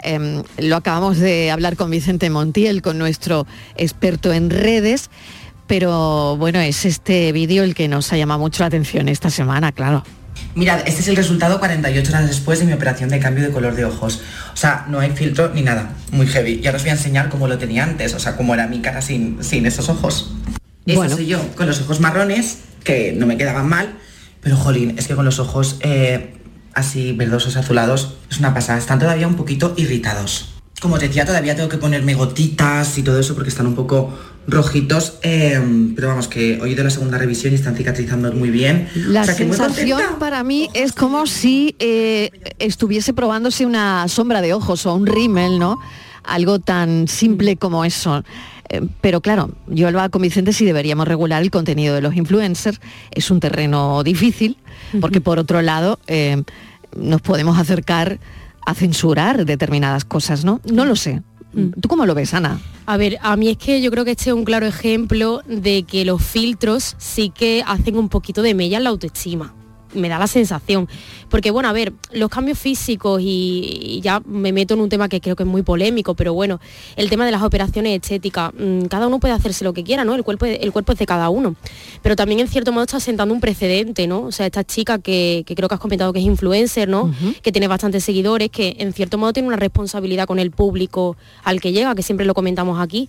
em, lo acabamos de hablar con Vicente Montiel, con nuestro experto en redes, pero bueno, es este vídeo el que nos ha llamado mucho la atención esta semana, claro. Mirad, este es el resultado 48 horas después de mi operación de cambio de color de ojos. O sea, no hay filtro ni nada. Muy heavy. Y ahora os voy a enseñar cómo lo tenía antes, o sea, cómo era mi cara sin, sin esos ojos. Eso Bueno. soy yo, con los ojos marrones, que no me quedaban mal, pero jolín, es que con los ojos eh, así verdosos, azulados, es una pasada. Están todavía un poquito irritados. Como os decía, todavía tengo que ponerme gotitas y todo eso porque están un poco rojitos, eh, pero vamos, que hoy a la segunda revisión y están cicatrizando muy bien. La O sea, sensación para mí es como si eh, estuviese probándose una sombra de ojos o un rímel, ¿no? Algo tan simple como eso. Eh, Pero claro, yo hablaba con Vicente si deberíamos regular el contenido de los influencers. Es un terreno difícil, porque por otro lado, eh, nos podemos acercar a censurar determinadas cosas, ¿no? No lo sé. ¿Tú cómo lo ves, Ana? A ver, a mí es que yo creo que este es un claro ejemplo de que los filtros sí que hacen un poquito de mella en la autoestima me da la sensación. Porque bueno, a ver, los cambios físicos y, y ya me meto en un tema que creo que es muy polémico, pero bueno, el tema de las operaciones estéticas, mm, cada uno puede hacerse lo que quiera, ¿no? El cuerpo, el cuerpo es de cada uno. Pero también en cierto modo está sentando un precedente, ¿no? O sea, esta chica que, que creo que has comentado que es influencer, ¿no? Que tiene bastantes seguidores, que en cierto modo tiene una responsabilidad con el público al que llega, que siempre lo comentamos aquí.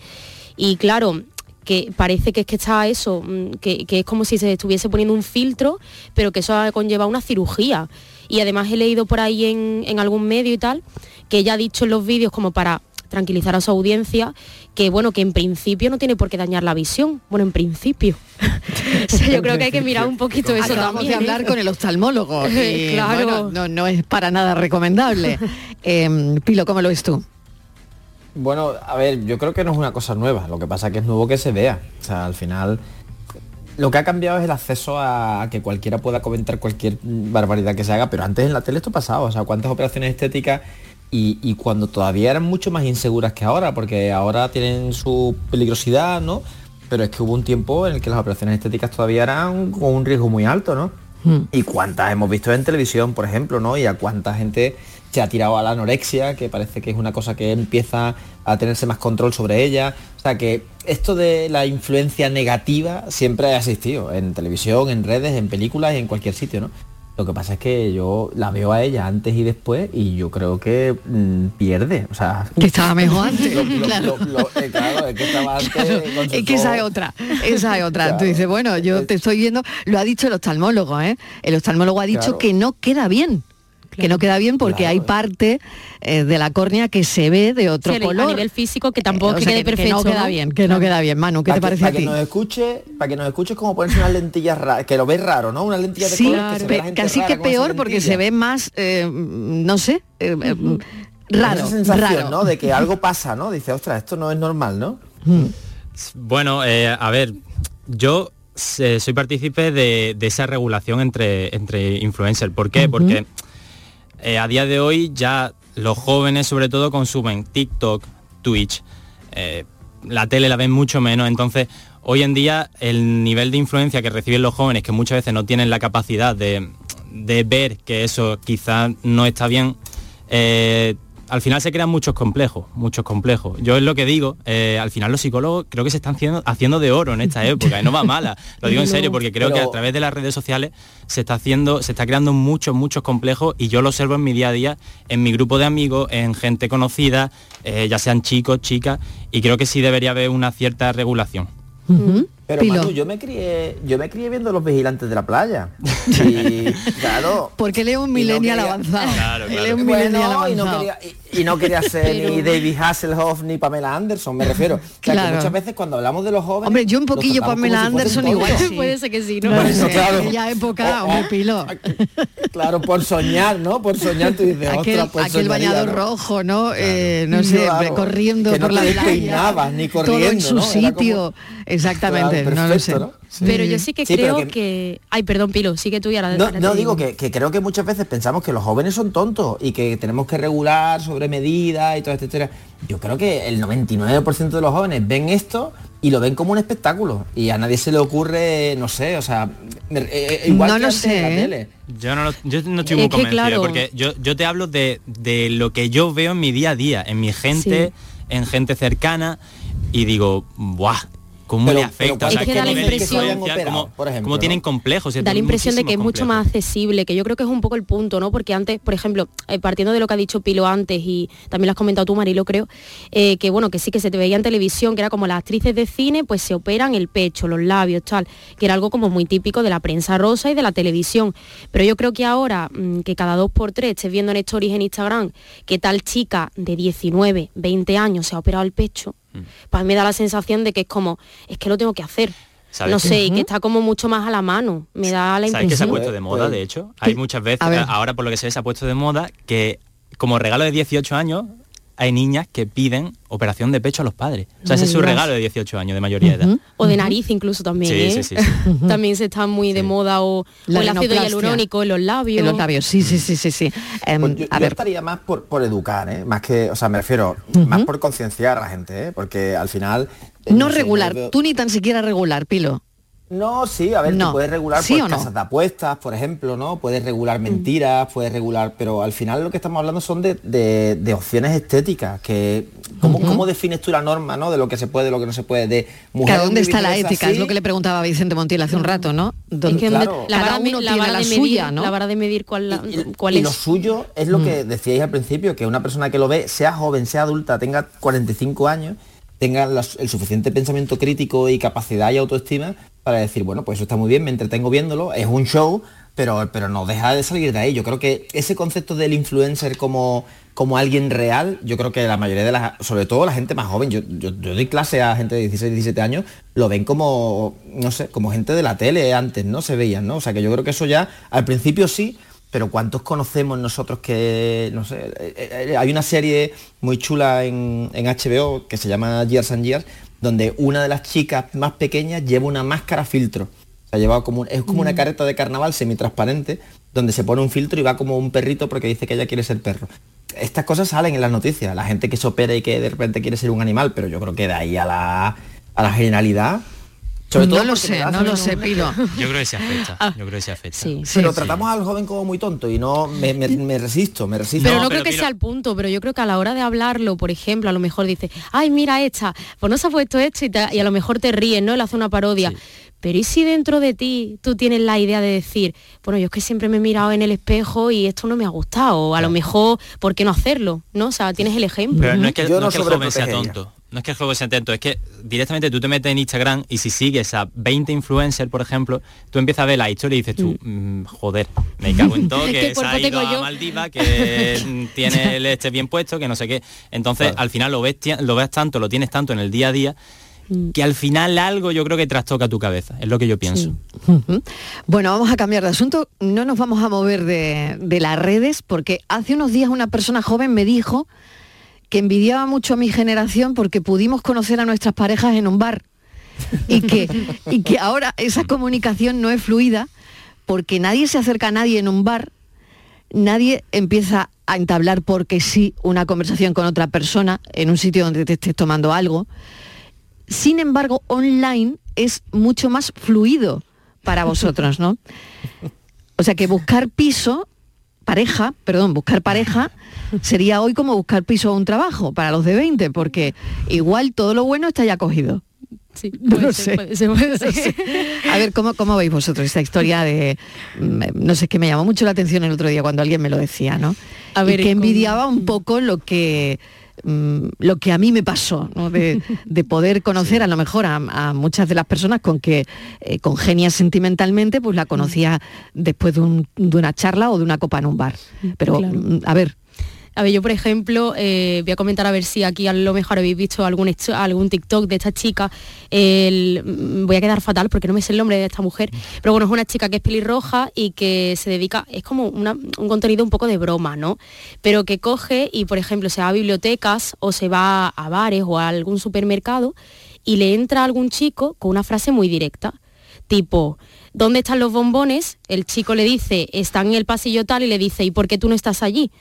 Y claro, que parece que es que está eso, mm, que, que es como si se estuviese poniendo un filtro, pero que eso conlleva una cirugía. Y además he leído por ahí en, en algún medio y tal, que ella ha dicho en los vídeos como para tranquilizar a su audiencia que bueno que en principio no tiene por qué dañar la visión bueno en principio O sea, yo creo que hay que mirar un poquito eso Acabamos también de ¿eh? hablar con el oftalmólogo. y, Claro. bueno, no, no es para nada recomendable. Em, Pilo, ¿cómo lo ves tú? Bueno, a ver, yo creo que no es una cosa nueva, lo que pasa que es nuevo que se vea. O sea, al final lo que ha cambiado es el acceso a que cualquiera pueda comentar cualquier barbaridad que se haga, pero antes en la tele esto pasaba, o sea, cuántas operaciones estéticas y, y cuando todavía eran mucho más inseguras que ahora, porque ahora tienen su peligrosidad, ¿no? Pero es que hubo un tiempo en el que las operaciones estéticas todavía eran con un riesgo muy alto, ¿no? Y cuántas hemos visto en televisión, por ejemplo, ¿no? Y a cuánta gente se ha tirado a la anorexia, que parece que es una cosa que empieza a tenerse más control sobre ella. O sea que esto de la influencia negativa siempre ha existido en televisión, en redes, en películas y en cualquier sitio, ¿no? Lo que pasa es que yo la veo a ella antes y después y yo creo que mm, pierde. O sea, Que estaba mejor antes. Lo- lo- claro. lo- lo- eh, claro, es que estaba antes con sus Es que esa es otra, esa es otra. Tú dices, bueno, yo te estoy viendo, lo ha dicho el oftalmólogo, ¿eh? El oftalmólogo ha dicho Claro. que no queda bien. Que no queda bien porque hay parte eh, de la córnea que se ve de otro Sí, a color. nivel físico que tampoco O que sea, quede que- que perfecto no queda bien, que no queda bien. Manu, ¿qué te que- parece a para ti? que nos escuche, para que nos escuche es como ponerse unas lentillas raras, que lo ves raro, ¿no? Una lentilla de Sí, color que se ve pe- la gente casi rara que peor porque se ve más, eh, no sé, eh, eh, raro, Esa sensación, raro. ¿no? De que algo pasa, ¿no? Dice, ostras, esto no es normal, ¿no? Bueno, eh, a ver, yo eh, soy partícipe de, de esa regulación entre, entre influencers. ¿Por qué? Porque eh, a día de hoy ya los jóvenes sobre todo consumen TikTok, Twitch, eh, la tele la ven mucho menos, entonces hoy en día el nivel de influencia que reciben los jóvenes, que muchas veces no tienen la capacidad de, ver que eso quizás no está bien, eh, al final se crean muchos complejos, muchos complejos. Yo es lo que digo, eh, al final los psicólogos creo que se están haciendo, haciendo de oro en esta época, y no va mala, lo digo en serio, porque creo que a través de las redes sociales se está haciendo, se está creando muchos, muchos complejos y yo lo observo en mi día a día, en mi grupo de amigos, en gente conocida, eh, ya sean chicos, chicas, y creo que sí debería haber una cierta regulación. Pero Pilo. Manu, yo me crié, yo me crié viendo los vigilantes de la playa. Y claro. Porque él es un millennial avanzado. Claro, Él es un Bueno, millennial y no quería, y, y no quería ser ni David Hasselhoff ni Pamela Anderson, me refiero. O sea, Claro. que muchas veces cuando hablamos de los jóvenes... Hombre, yo un poquillo Pamela si Anderson igual sí. Puede ser que sí, ¿no? No Bueno, sé, claro. aquella época, O- hombre, o- Pilo. Claro, por soñar, ¿no? Por soñar tú dices, Aquel, ostras, pues aquel soñaría, bañador ¿no? rojo, ¿no? Eh, no sé, Claro. corriendo Que no por la playa. Todo en su ¿no? Sitio. Exactamente, Claro, no lo sé. perfecto, ¿no? Pero yo sí que Sí, creo que- que... Ay, perdón, Pilo, sí que tú y ahora... No, no digo que, que creo que muchas veces pensamos que los jóvenes son tontos y que tenemos que regular sobre medidas y toda esta historia. Yo creo que el 99% de los jóvenes ven esto y lo ven como un espectáculo y a nadie se le ocurre, no sé, o sea, eh, eh, igual No que lo antes en la sé, ¿eh? tele. Yo no, lo- yo no estoy Es muy convencido, claro. porque yo, yo te hablo de, de lo que yo veo en mi día a día, en mi gente, en gente cercana, y digo, ¡buah! ¿Cómo Pero- le afecta? pero Es que ¿qué da la impresión- operado, ¿Cómo- por ejemplo, cómo ¿no? tienen complejos? da la impresión de que es mucho más accesible, que yo creo que es un poco el punto, ¿no? Porque antes, por ejemplo, eh, partiendo de lo que ha dicho Pilo antes y también lo has comentado tú, Marilo, creo, eh, que bueno, que sí que se te veía en televisión, que era como las actrices de cine, pues se operan el pecho, los labios, tal, que era algo como muy típico de la prensa rosa y de la televisión. Pero yo creo que ahora, mm, que cada dos por tres estés viendo en stories en Instagram que tal chica de 19, 20 años se ha operado el pecho, pues a mí me da la sensación de que es como, es que lo tengo que hacer. ¿Sabes No sé, y que está como mucho más a la mano. Me da la ¿Sabes que se ha impresión. puesto de moda, de hecho? Hay muchas veces, ahora por lo que se ve, se ha puesto de moda que como regalo de 18 años hay niñas que piden operación de pecho a los padres. O sea, ese es su Dios. regalo de 18 años de mayoría de edad. O de nariz incluso también, Sí, ¿eh? sí, sí, sí. también se está muy de moda o, La o el ácido hialurónico en los labios. En los labios, sí, sí, sí, sí, sí. Em, Pues yo, a yo ver, estaría más por, por educar, ¿eh? Más que, o sea, me refiero, más por concienciar a la gente, ¿eh? Porque al final... no regular, tú ni tan siquiera regular, Pilo. No, sí, a ver, No. tú puedes regular ¿Sí pues, no? casas de apuestas, por ejemplo, ¿no? Puedes Mm. regular mentiras, puedes regular, pero al final lo que estamos hablando son de, de- de opciones estéticas, que ¿cómo, cómo defines tú la norma, ¿no? De lo que se puede, de lo que no se puede, de mujer Claro, ¿dónde está la ética? Es lo que le preguntaba Vicente Montiel hace un rato, ¿no? Donde- que Claro. la cada vara, de- uno la tiene vara la de medir, suya, ¿no? la vara de medir cuál, la- cuál y es. lo suyo es lo Mm. que decíais al principio, que una persona que lo ve, sea joven, sea adulta, tenga 45 años, tenga la- el suficiente pensamiento crítico y capacidad y autoestima para decir, bueno, pues eso está muy bien, me entretengo viéndolo, es un show, pero, pero no deja de salir de ahí. Yo creo que ese concepto del influencer como, como alguien real, yo creo que la mayoría de las, sobre todo la gente más joven, yo, yo, yo doy clase a gente de 16, 17 años, lo ven como, no sé, como gente de la tele antes, ¿no? Se veían, ¿no? O sea que yo creo que eso ya, al principio sí, pero ¿cuántos conocemos nosotros que, no sé, eh, eh, hay una serie muy chula en, en HBO que se llama Years and Years, donde una de las chicas más pequeñas lleva una máscara filtro. O sea, lleva como un- es como una careta de carnaval semitransparente, donde se pone un filtro y va como un perrito porque dice que ella quiere ser perro. Estas cosas salen en las noticias, la gente que se opera y que de repente quiere ser un animal, pero yo creo que de ahí a la, a la generalidad... sobre todo no lo sé, no lo sé, Pilo. Yo creo que se afecta. Ah. Yo creo que se afecta. pero tratamos al joven como muy tonto y no me, me- me resisto, me resisto. Pero no, creo que sea el punto, pero yo creo que a la hora de hablarlo, por ejemplo, a lo mejor dice, ay, mira esta, pues no se ha puesto esto y, te- y a lo mejor te ríes, ¿no? Le hace una parodia. Pero ¿y si dentro de ti tú tienes la idea de decir, bueno, yo es que siempre me he mirado en el espejo y esto no me ha gustado, o a lo mejor, ¿por qué no hacerlo? ¿No? O sea, tienes el ejemplo. Pero no es que, Yo no no es que el joven sea tonto. No es que el joven sea tonto, es que directamente tú te metes en Instagram y si sigues a 20 influencers, por ejemplo, tú empiezas a ver la historia y dices tú, "Mm, joder, me cago en todo, ¿Qué que se ha ido a yo?" Maldiva, que mm, tiene el este bien puesto, que no sé qué. Entonces, al final lo ves, lo ves tanto, lo tienes tanto en el día a día, que al final algo yo creo que trastoca tu cabeza, es lo que yo pienso. Bueno, vamos a cambiar de asunto. No nos vamos a mover de, de las redes porque hace unos días una persona joven me dijo que envidiaba mucho a mi generación porque pudimos conocer a nuestras parejas en un bar y que, y que ahora esa comunicación no es fluida porque nadie se acerca a nadie en un bar, nadie empieza a entablar porque sí una conversación con otra persona en un sitio donde te estés tomando algo. Sin embargo, online es mucho más fluido para vosotros, ¿no? O sea que buscar piso, pareja, perdón, buscar pareja sería hoy como buscar piso o un trabajo para los de 20, porque igual todo lo bueno está ya cogido. Sí, No puede lo ser, sé. puede ser, puede ser. A ver, ¿cómo, ¿cómo veis vosotros esta historia de, mm, no sé, que me llamó mucho la atención el otro día cuando alguien me lo decía, ¿no? A y ver, que con- envidiaba un poco lo que mm, lo que a mí me pasó, ¿no? de, de poder conocer a lo mejor a, a muchas de las personas con que eh, congenias sentimentalmente, pues la conocía después de, un- de una charla o de una copa en un bar. Pero, Claro. mm, a ver, A ver, yo por ejemplo, eh, voy a comentar a ver si aquí a lo mejor habéis visto algún, algún TikTok de esta chica. Mm, voy a quedar fatal porque no me sé el nombre de esta mujer. Pero bueno, es una chica que es pelirroja y que se dedica, es como un contenido un poco de broma, ¿no? Pero que coge y, por ejemplo, se va a bibliotecas o se va a bares o a algún supermercado y le entra algún chico con una frase muy directa. Tipo, ¿dónde están los bombones? El chico le dice, están en el pasillo tal y le dice, ¿y por qué tú no estás allí?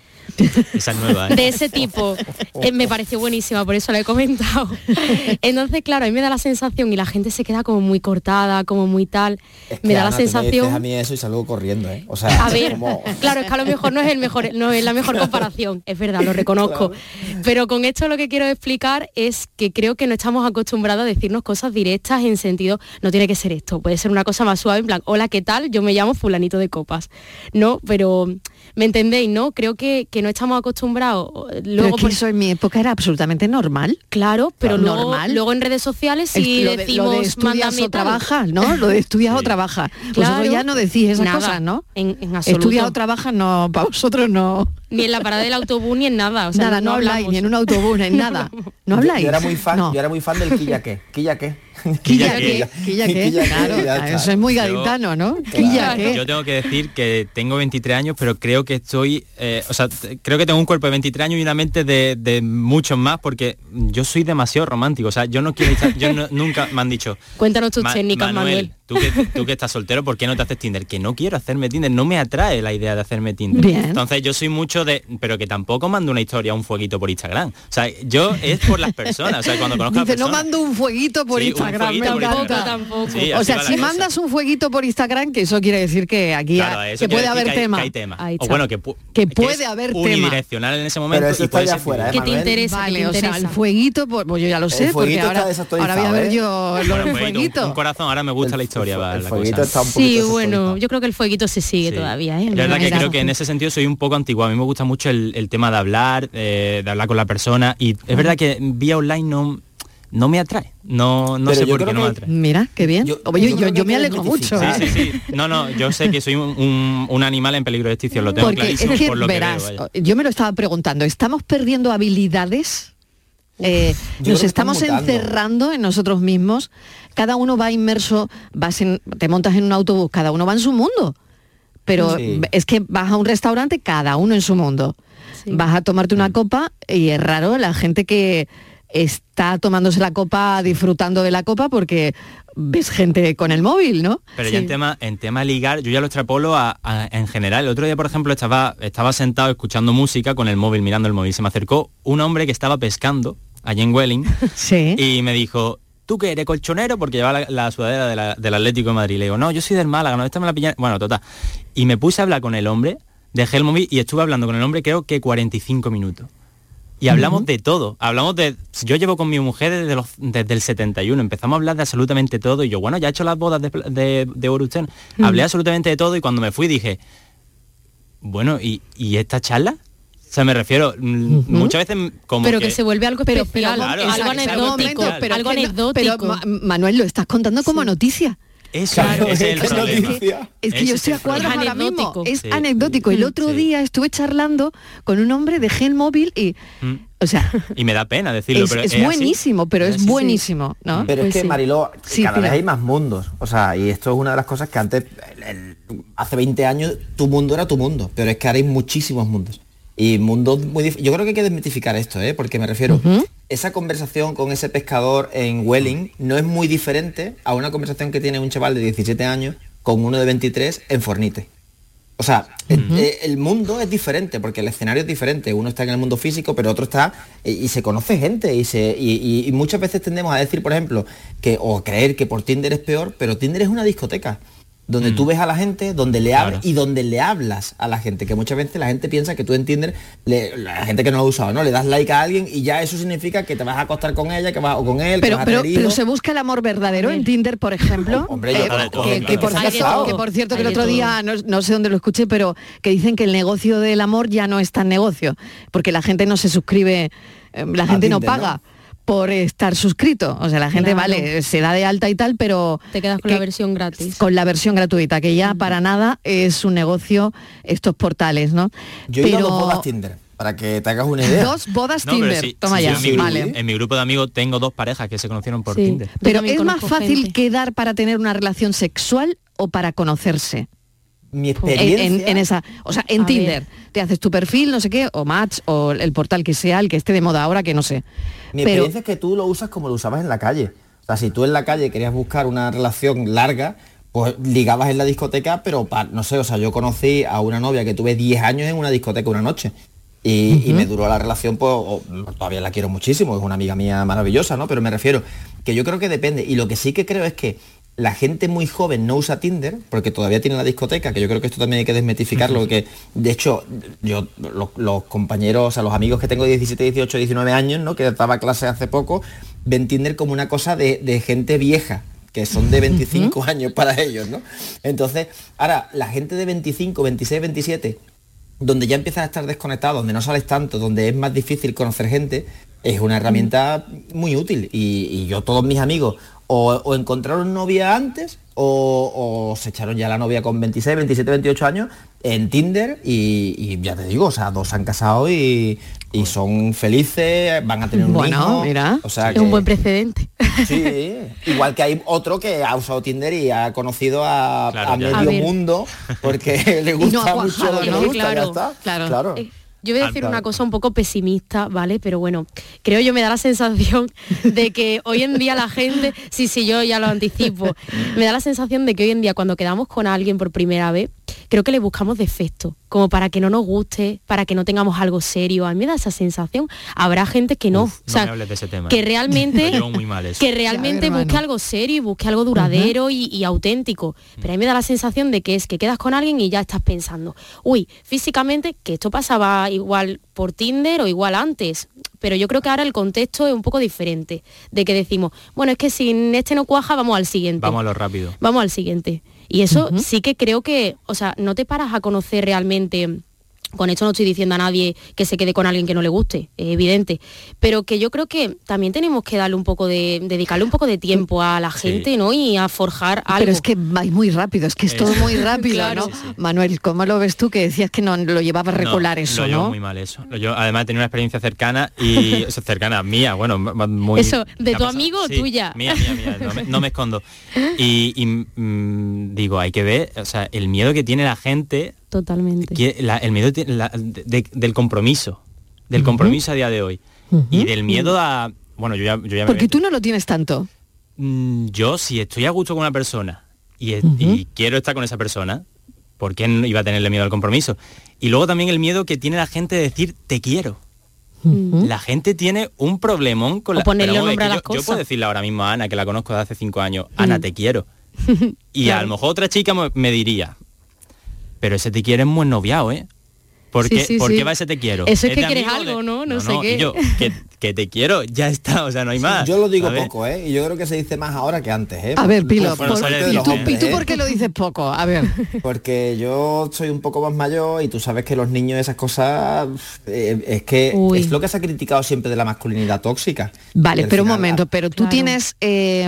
Esa es nueva, ¿eh? de ese tipo. Eh, me pareció buenísima, por eso la he comentado. Entonces, claro, a mí me da la sensación y la gente se queda como muy cortada, como muy tal. Es que, me da Ana, la tú me dices sensación... a mí eso y salgo corriendo, ¿eh? O sea, A ver, como- claro, es que a lo mejor no es el mejor, no es la mejor comparación, es verdad, lo reconozco. Pero con esto lo que quiero explicar es que creo que no estamos acostumbrados a decirnos cosas directas en sentido, no tiene que ser esto, puede ser una cosa más suave, en plan, hola, ¿qué tal? Yo me llamo fulanito de copas. No, pero ¿me entendéis? No, creo que, que no estamos acostumbrados. pero Luego, es que por- eso en mi época era absolutamente normal. Claro, pero Claro. luego, Normal. luego en redes sociales sí El- lo de- decimos lo de estudias mándame o tal. trabajas, ¿no? Lo de estudias o trabajas. Vosotros Claro. ya no decís esas Nada, cosas, ¿no? En, en absoluto. Estudias o trabajas, no, para vosotros no. Ni en la parada del autobús ni en nada. O sea, nada, no, habláis, hablamos. ni en un autobús, ni en nada. No habláis. Yo, era muy fan, No. yo era muy fan del quilla qué, quilla qué. Quilla qué, claro, está. eso es muy gaditano, ¿no? Quilla qué. Yo tengo que decir que tengo 23 años, pero creo que estoy, eh, o sea, creo que tengo un cuerpo de 23 años y una mente de, de muchos más, porque yo soy demasiado romántico. O sea, yo no quiero estar, yo no- nunca me han dicho. Cuéntanos tus "Ma- técnicas, Manuel. Tú que, tú que estás soltero, ¿por qué no te haces Tinder? Que no quiero hacerme Tinder, no me atrae la idea de hacerme Tinder. Bien. Entonces yo soy mucho de, pero que tampoco mando una historia, un fueguito por Instagram. O sea, yo es por las personas, o sea, cuando conozco a Dice, no personas. mando un fueguito por Sí, Instagram, fueguito me por encanta. Instagram. Tampoco. Sí, o sea, si cosa. mandas un fueguito por Instagram, que eso quiere decir que aquí Claro, ha- que puede haber que hay- tema. que hay tema. Ahí O bueno, que, pu- Que puede es haber tema. unidireccional en ese momento. Pero eso y está puede ya ser fuera, ¿eh, Que te interesa, Vale, que o te sea, interesa. el fueguito, pues, yo ya lo sé, porque ahora, voy a ver ¿eh? yo fueguito, un- fueguito. un corazón, ahora me gusta la historia, va, el la fueguito cosa. está un poquito Sí, bueno, yo creo que el fueguito se sigue Sí. todavía, ¿eh? La verdad que creo que en ese sentido soy un poco antiguo. A mí me gusta mucho el, el tema de hablar, eh, de hablar con la persona. Y es verdad que vía online no, no me atrae. No, no Pero sé por qué no me atrae. Mira, qué bien. Yo- Oye, yo yo, creo yo, que hay me alegro mucho. ¿eh? Sí, sí, sí. No, no, yo sé que soy un, un- un animal en peligro de extinción, lo tengo Porque clarísimo es que, por lo verás, que veo. vaya. yo me lo estaba preguntando, ¿estamos perdiendo habilidades? Eh, nos estamos encerrando en nosotros mismos. Cada uno va inmerso, vas en- te montas en un autobús, cada uno va en su mundo. Pero Sí. es que vas a un restaurante, cada uno en su mundo. Vas a tomarte Mm. una copa y es raro la gente que está tomándose la copa, disfrutando de la copa, porque ves gente con el móvil, ¿no? Pero ya en tema, en tema ligar, yo ya lo extrapolo a, a- en general. El otro día, por ejemplo, estaba, estaba sentado escuchando música con el móvil, mirando el móvil. Se me acercó un hombre que estaba pescando allí en Welling Sí. y me dijo, ¿tú que eres colchonero? Porque llevaba la, la sudadera de la- del Atlético de Madrid. Le digo, no, yo soy del Málaga, no, esta me la pilla... Bueno, total. Y me puse a hablar con el hombre, dejé el móvil y estuve hablando con el hombre creo que 45 minutos. Y hablamos de todo, hablamos de... Yo llevo con mi mujer desde, los, desde el 71, empezamos a hablar de absolutamente todo y yo, bueno, ya he hecho las bodas de, de, de oro usted. Hablé absolutamente de todo y cuando me fui dije, bueno, ¿y, y esta charla? O sea, me refiero, mm, muchas veces como Pero que, se vuelve algo Pero, especial, pero, Claro, algo anecdótico, pero algo anecdótico. pero, Manuel, lo estás contando como noticia. Eso, Claro, ese es el qué problema. noticia. Es que Ese yo es estoy el a cuadros problema. ahora mismo. Anecdótico. Es Sí. anecdótico. El otro Sí. día estuve charlando con un hombre, dejé el móvil y, Mm. o sea, Y me da pena decirlo, es, pero es así. buenísimo, pero es buenísimo, ¿no? Pero Pues es que sí. Mariló, Sí, cada vez hay más mundos. O sea, y esto es una de las cosas que antes, el- el- hace 20 años, tu mundo era tu mundo. Pero es que ahora hay muchísimos mundos. Y mundos muy Yo creo que hay que desmitificar esto, ¿eh? Porque me refiero, esa conversación con ese pescador en Welling no es muy diferente a una conversación que tiene un chaval de 17 años con uno de 23 en Fornite. O sea, el- eh, el mundo es diferente porque el escenario es diferente. Uno está en el mundo físico, pero otro está eh, y se conoce gente y, se, y, muchas veces tendemos a decir, por ejemplo, que o a creer que por Tinder es peor, pero Tinder es una discoteca donde tú ves a la gente, donde le hablas Claro. y donde le hablas a la gente, que muchas veces la gente piensa que tú en Tinder, le- la gente que no lo ha usado, ¿no? Le das like a alguien y ya eso significa que te vas a acostar con ella, que vas o con él, que Pero, vas a pero, tener pero hijos. se busca el amor verdadero en Tinder, por ejemplo. Hombre, yo Eh, que, por cierto, que por cierto que el otro día, no, no sé dónde lo escuché, pero que dicen que el negocio del amor ya no es tan negocio, porque la gente no se suscribe, eh, la gente Tinder, ¿no? paga. Por estar suscrito. O sea, la gente, Claro. vale, se da de alta y tal, pero... Te quedas con que- la versión gratis. Con la versión gratuita, que ya para nada es un negocio estos portales, ¿no? Yo he ido a dos bodas Tinder, para que te hagas una idea. Dos bodas No, pero Tinder, sí, toma sí, ya, en, mi grupo, vale. en mi grupo de amigos tengo dos parejas que se conocieron por Sí. Tinder. Pero es más fácil gente. quedar para tener una relación sexual o para conocerse. Mi En, experiencia... en- en esa, o sea, en A Tinder, te haces tu perfil, no sé qué, o Match, o el portal que sea, el que esté de moda ahora, que no sé. Mi Pero experiencia es que tú lo usas como lo usabas en la calle. O sea, si tú en la calle querías buscar una relación larga, pues ligabas en la discoteca, pero pa- no sé, o sea, yo conocí a una novia que tuve 10 años en una discoteca una noche. Y, y me duró la relación, pues o- todavía la quiero muchísimo, es una amiga mía maravillosa, ¿no? Pero me refiero que yo creo que depende. Y lo que sí que creo es que la gente muy joven no usa Tinder, porque todavía tiene la discoteca, que yo creo que esto también hay que desmetificarlo, que de hecho, yo, los, los compañeros, o sea, los amigos que tengo de 17, 18, 19 años, ¿no? Que daba clase hace poco, ven Tinder como una cosa de, de gente vieja, que son de 25 años para ellos, ¿no? Entonces, ahora, la gente de 25, 26, 27, donde ya empiezas a estar desconectado, donde no sales tanto, donde es más difícil conocer gente, es una herramienta muy útil. Y, y yo, todos mis amigos, o, o encontraron novia antes o, o se echaron ya la novia con 26, 27, 28 años en Tinder y, y ya te digo, o sea, dos se han casado y, y son felices, van a tener un Bueno, hijo. mira, o sea es que- un buen precedente. Sí, igual que hay otro que ha usado Tinder y ha conocido a, Claro, medio A mundo porque le gusta no mucho lo cuajado, que ¿no? le gusta, ya Claro, está. claro. claro. Eh, Yo voy a decir una cosa un poco pesimista, ¿vale? Pero bueno, creo yo me da la sensación de que hoy en día la gente, sí, sí, yo ya lo anticipo, me da la sensación de que hoy en día cuando quedamos con alguien por primera vez, creo que le buscamos defectos, como para que no nos guste, para que no tengamos algo serio. A mí me da esa sensación. Habrá gente que no. No o sea, me hables de ese tema. que realmente que realmente busque algo serio y busque algo duradero y, y auténtico. Pero a mí me da la sensación de que es que quedas con alguien y ya estás pensando, uy, físicamente, que esto pasaba igual por Tinder o igual antes. Pero yo creo que ahora el contexto es un poco diferente. De que decimos, bueno, es que si este no cuaja, vamos al siguiente. Vamos a lo rápido. Vamos al siguiente. Y eso sí que creo que, o sea, no te paras a conocer realmente. Con esto no estoy diciendo a nadie que se quede con alguien que no le guste, es evidente. Pero que yo creo que también tenemos que darle un poco de, dedicarle un poco de tiempo a la Sí. gente, ¿no? Y a forjar algo. Pero es que vais muy rápido, es que es todo muy rápido, Claro. ¿no? Manuel, ¿cómo lo ves tú? Que decías que no lo llevaba a regular No, eso, lo llevo ¿no? muy mal eso. Lo llevo- además he tenido una experiencia cercana y eso, cercana mía, bueno, muy Eso, ¿qué ¿de tu pasado? amigo o Sí, tuya? Mía, mía, mía, no me, no me escondo. Y, y, mm, digo, hay que ver, o sea, el miedo que tiene la gente, Totalmente. que la- el miedo ti- la- de- de- del compromiso, del compromiso a día de hoy. Y del miedo a. Bueno, yo ya, yo ya me Porque tú no lo tienes tanto. Mm, yo si estoy a gusto con una persona y, quiero estar con esa persona, ¿por qué no iba a tenerle miedo al compromiso? Y luego también el miedo que tiene la gente de decir te quiero. La gente tiene un problemón con O la... ponerle pero a las yo, puedo decirle ahora mismo a Ana, que la conozco de hace cinco años, Ana, Mm. te quiero. Y a lo mejor otra chica me- me diría, pero ese te quiere es muy noviado, ¿eh? ¿Por Sí, qué, sí, por sí. qué va ese te quiero? Eso es que quieres de- algo, ¿no? No sé qué. yo, que, que te quiero, ya está, o sea, no hay más. Yo lo digo poco, ¿eh? Y yo creo que se dice más ahora que antes, ¿eh? A ver, Pilo, Por- por- por suerte de ¿y tú, hombres, y tú ¿eh? por qué lo dices poco? A ver. Porque yo soy un poco más mayor y tú sabes que los niños esas cosas eh, es que Uy. es lo que se ha criticado siempre de la masculinidad tóxica. Vale, al pero un momento, pero tú tienes eh,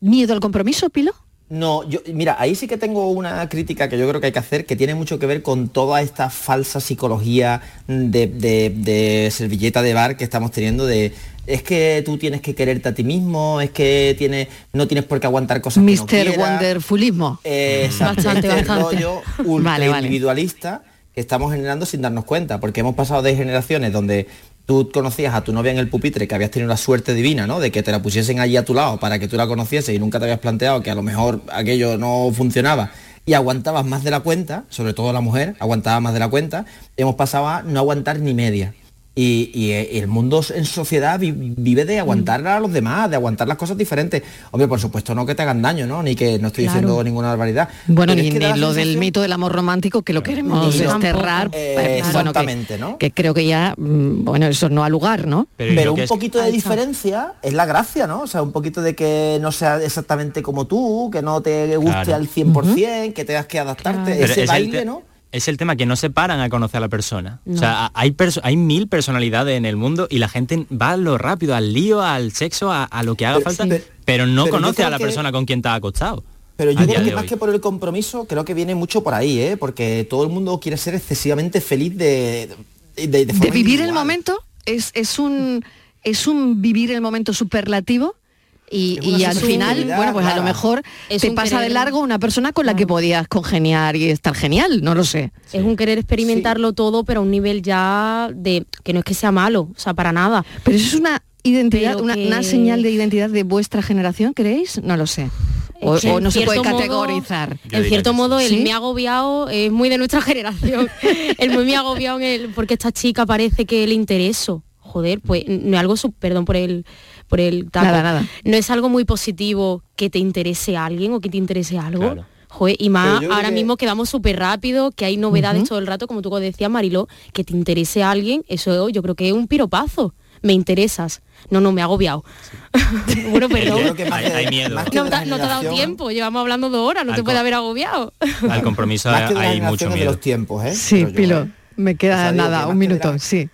miedo al compromiso, Pilo? No, yo, mira, ahí sí que tengo una crítica que yo creo que hay que hacer, que tiene mucho que ver con toda esta falsa psicología de, de- de servilleta de bar que estamos teniendo de es que tú tienes que quererte a ti mismo, es que tienes, no tienes por qué aguantar cosas que no quieras. Wonderfulismo. Eh, exacto, Bastante, este bastante. rollo ultra Vale, vale. individualista que estamos generando sin darnos cuenta, porque hemos pasado de generaciones donde tú conocías a tu novia en el pupitre, que habías tenido la suerte divina, ¿no? De que te la pusiesen allí a tu lado para que tú la conocieses y nunca te habías planteado que a lo mejor aquello no funcionaba y aguantabas más de la cuenta, sobre todo la mujer, aguantaba más de la cuenta, hemos pasado a no aguantar ni media. Y, y, eh, el mundo en sociedad vi- vive de aguantar a los demás, de aguantar las cosas diferentes. Hombre, por supuesto, no que te hagan daño, ¿no? Ni que no estoy Claro. diciendo ninguna barbaridad. Bueno, ni, ni lo del mito del amor romántico que lo queremos desterrar. Eh, que- exactamente, ¿no? Que creo que ya, mm, bueno, eso no ha lugar, ¿no? Pero, un poquito de diferencia es la gracia, ¿no? O sea, un poquito de que no sea exactamente como tú, que no te guste Claro. al 100%, que tengas que adaptarte, ese es baile, ¿no? Es el tema que no se paran a conocer a la persona. No. O sea, hay, perso- hay mil personalidades en el mundo y la gente va a lo rápido, al lío, al sexo, a, a lo que haga Pero- falta, sí. pero no Pero conoce a la que- persona con quien te ha acostado. Pero yo creo que más hoy. que por el compromiso, creo que viene mucho por ahí, ¿eh? Porque todo el mundo quiere ser excesivamente feliz de, de, de De forma vivir el momento es, es un es un vivir el momento superlativo y, al final, bueno, pues a lo mejor Es te pasa de largo una persona con la que podías congeniar y estar genial, no lo sé. Es un querer experimentarlo todo, pero a un nivel ya de que no es que sea malo, o sea, para nada. Pero eso es una identidad, una, que- una señal de identidad de vuestra generación, ¿creéis? No lo sé. O, no se puede modo- categorizar. en cierto modo, el ¿Sí? me ha agobiado es muy de nuestra generación. el muy me ha agobiado en el, porque esta chica parece que le intereso. Joder, pues no es algo, su- perdón por el por el taco. Nada, nada. No es algo muy positivo que te interese a alguien o que te interese algo. Claro. Joder, y más ahora que- mismo que vamos súper rápido, que hay novedades todo el rato, como tú decías, Mariló, que te interese a alguien, eso yo creo que es un piropazo. Me interesas. No, no, me ha agobiado. bueno, perdón. creo que más Hay- hay miedo. más que No, te- la no te ha dado tiempo, llevamos hablando dos horas, no Al te puede haber agobiado. Al compromiso hay mucho generaciones de miedo. los tiempos, ¿eh? Sí, Pilo, ¿eh? me queda O sea, nada, un minuto, la- sí.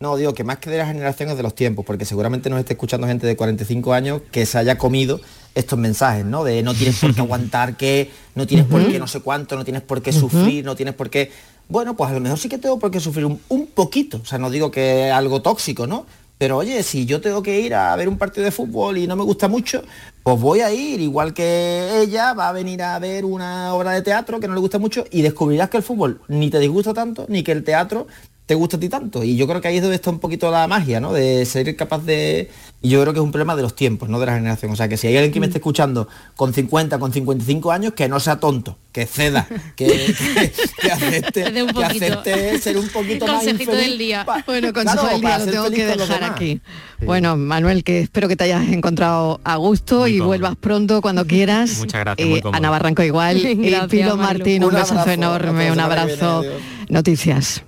No, digo que más que de las generaciones de los tiempos, porque seguramente nos esté escuchando gente de 45 años que se haya comido estos mensajes, ¿no? De no tienes por qué aguantar que, no tienes por qué no sé cuánto, no tienes por qué sufrir, no tienes por qué... Bueno, pues a lo mejor sí que tengo por qué sufrir un, un poquito, o sea, no digo que algo tóxico, ¿no? Pero oye, si yo tengo que ir a ver un partido de fútbol y no me gusta mucho, pues voy a ir, igual que ella va a venir a ver una obra de teatro que no le gusta mucho y descubrirás que el fútbol ni te disgusta tanto, ni que el teatro te gusta a ti tanto. Y yo creo que ahí es donde está un poquito la magia, ¿no? De ser capaz de... Y yo creo que es un problema de los tiempos, no de la generación. O sea, que si hay alguien que me esté escuchando con 50, con 55 años, que no sea tonto, que ceda, que, que, que acepte, que ser un poquito más Consejito infeliz. del día. Pa- Bueno, consejo claro, del día lo tengo que dejar aquí. Bueno, Manuel, que espero que te hayas encontrado a gusto y vuelvas pronto cuando quieras. Muchas gracias, muy Eh, cómodo. Ana Barranco igual. y Pilo Marilo. Martín, un, Un besazo abrazo, enorme, hasta un abrazo. viene, Noticias.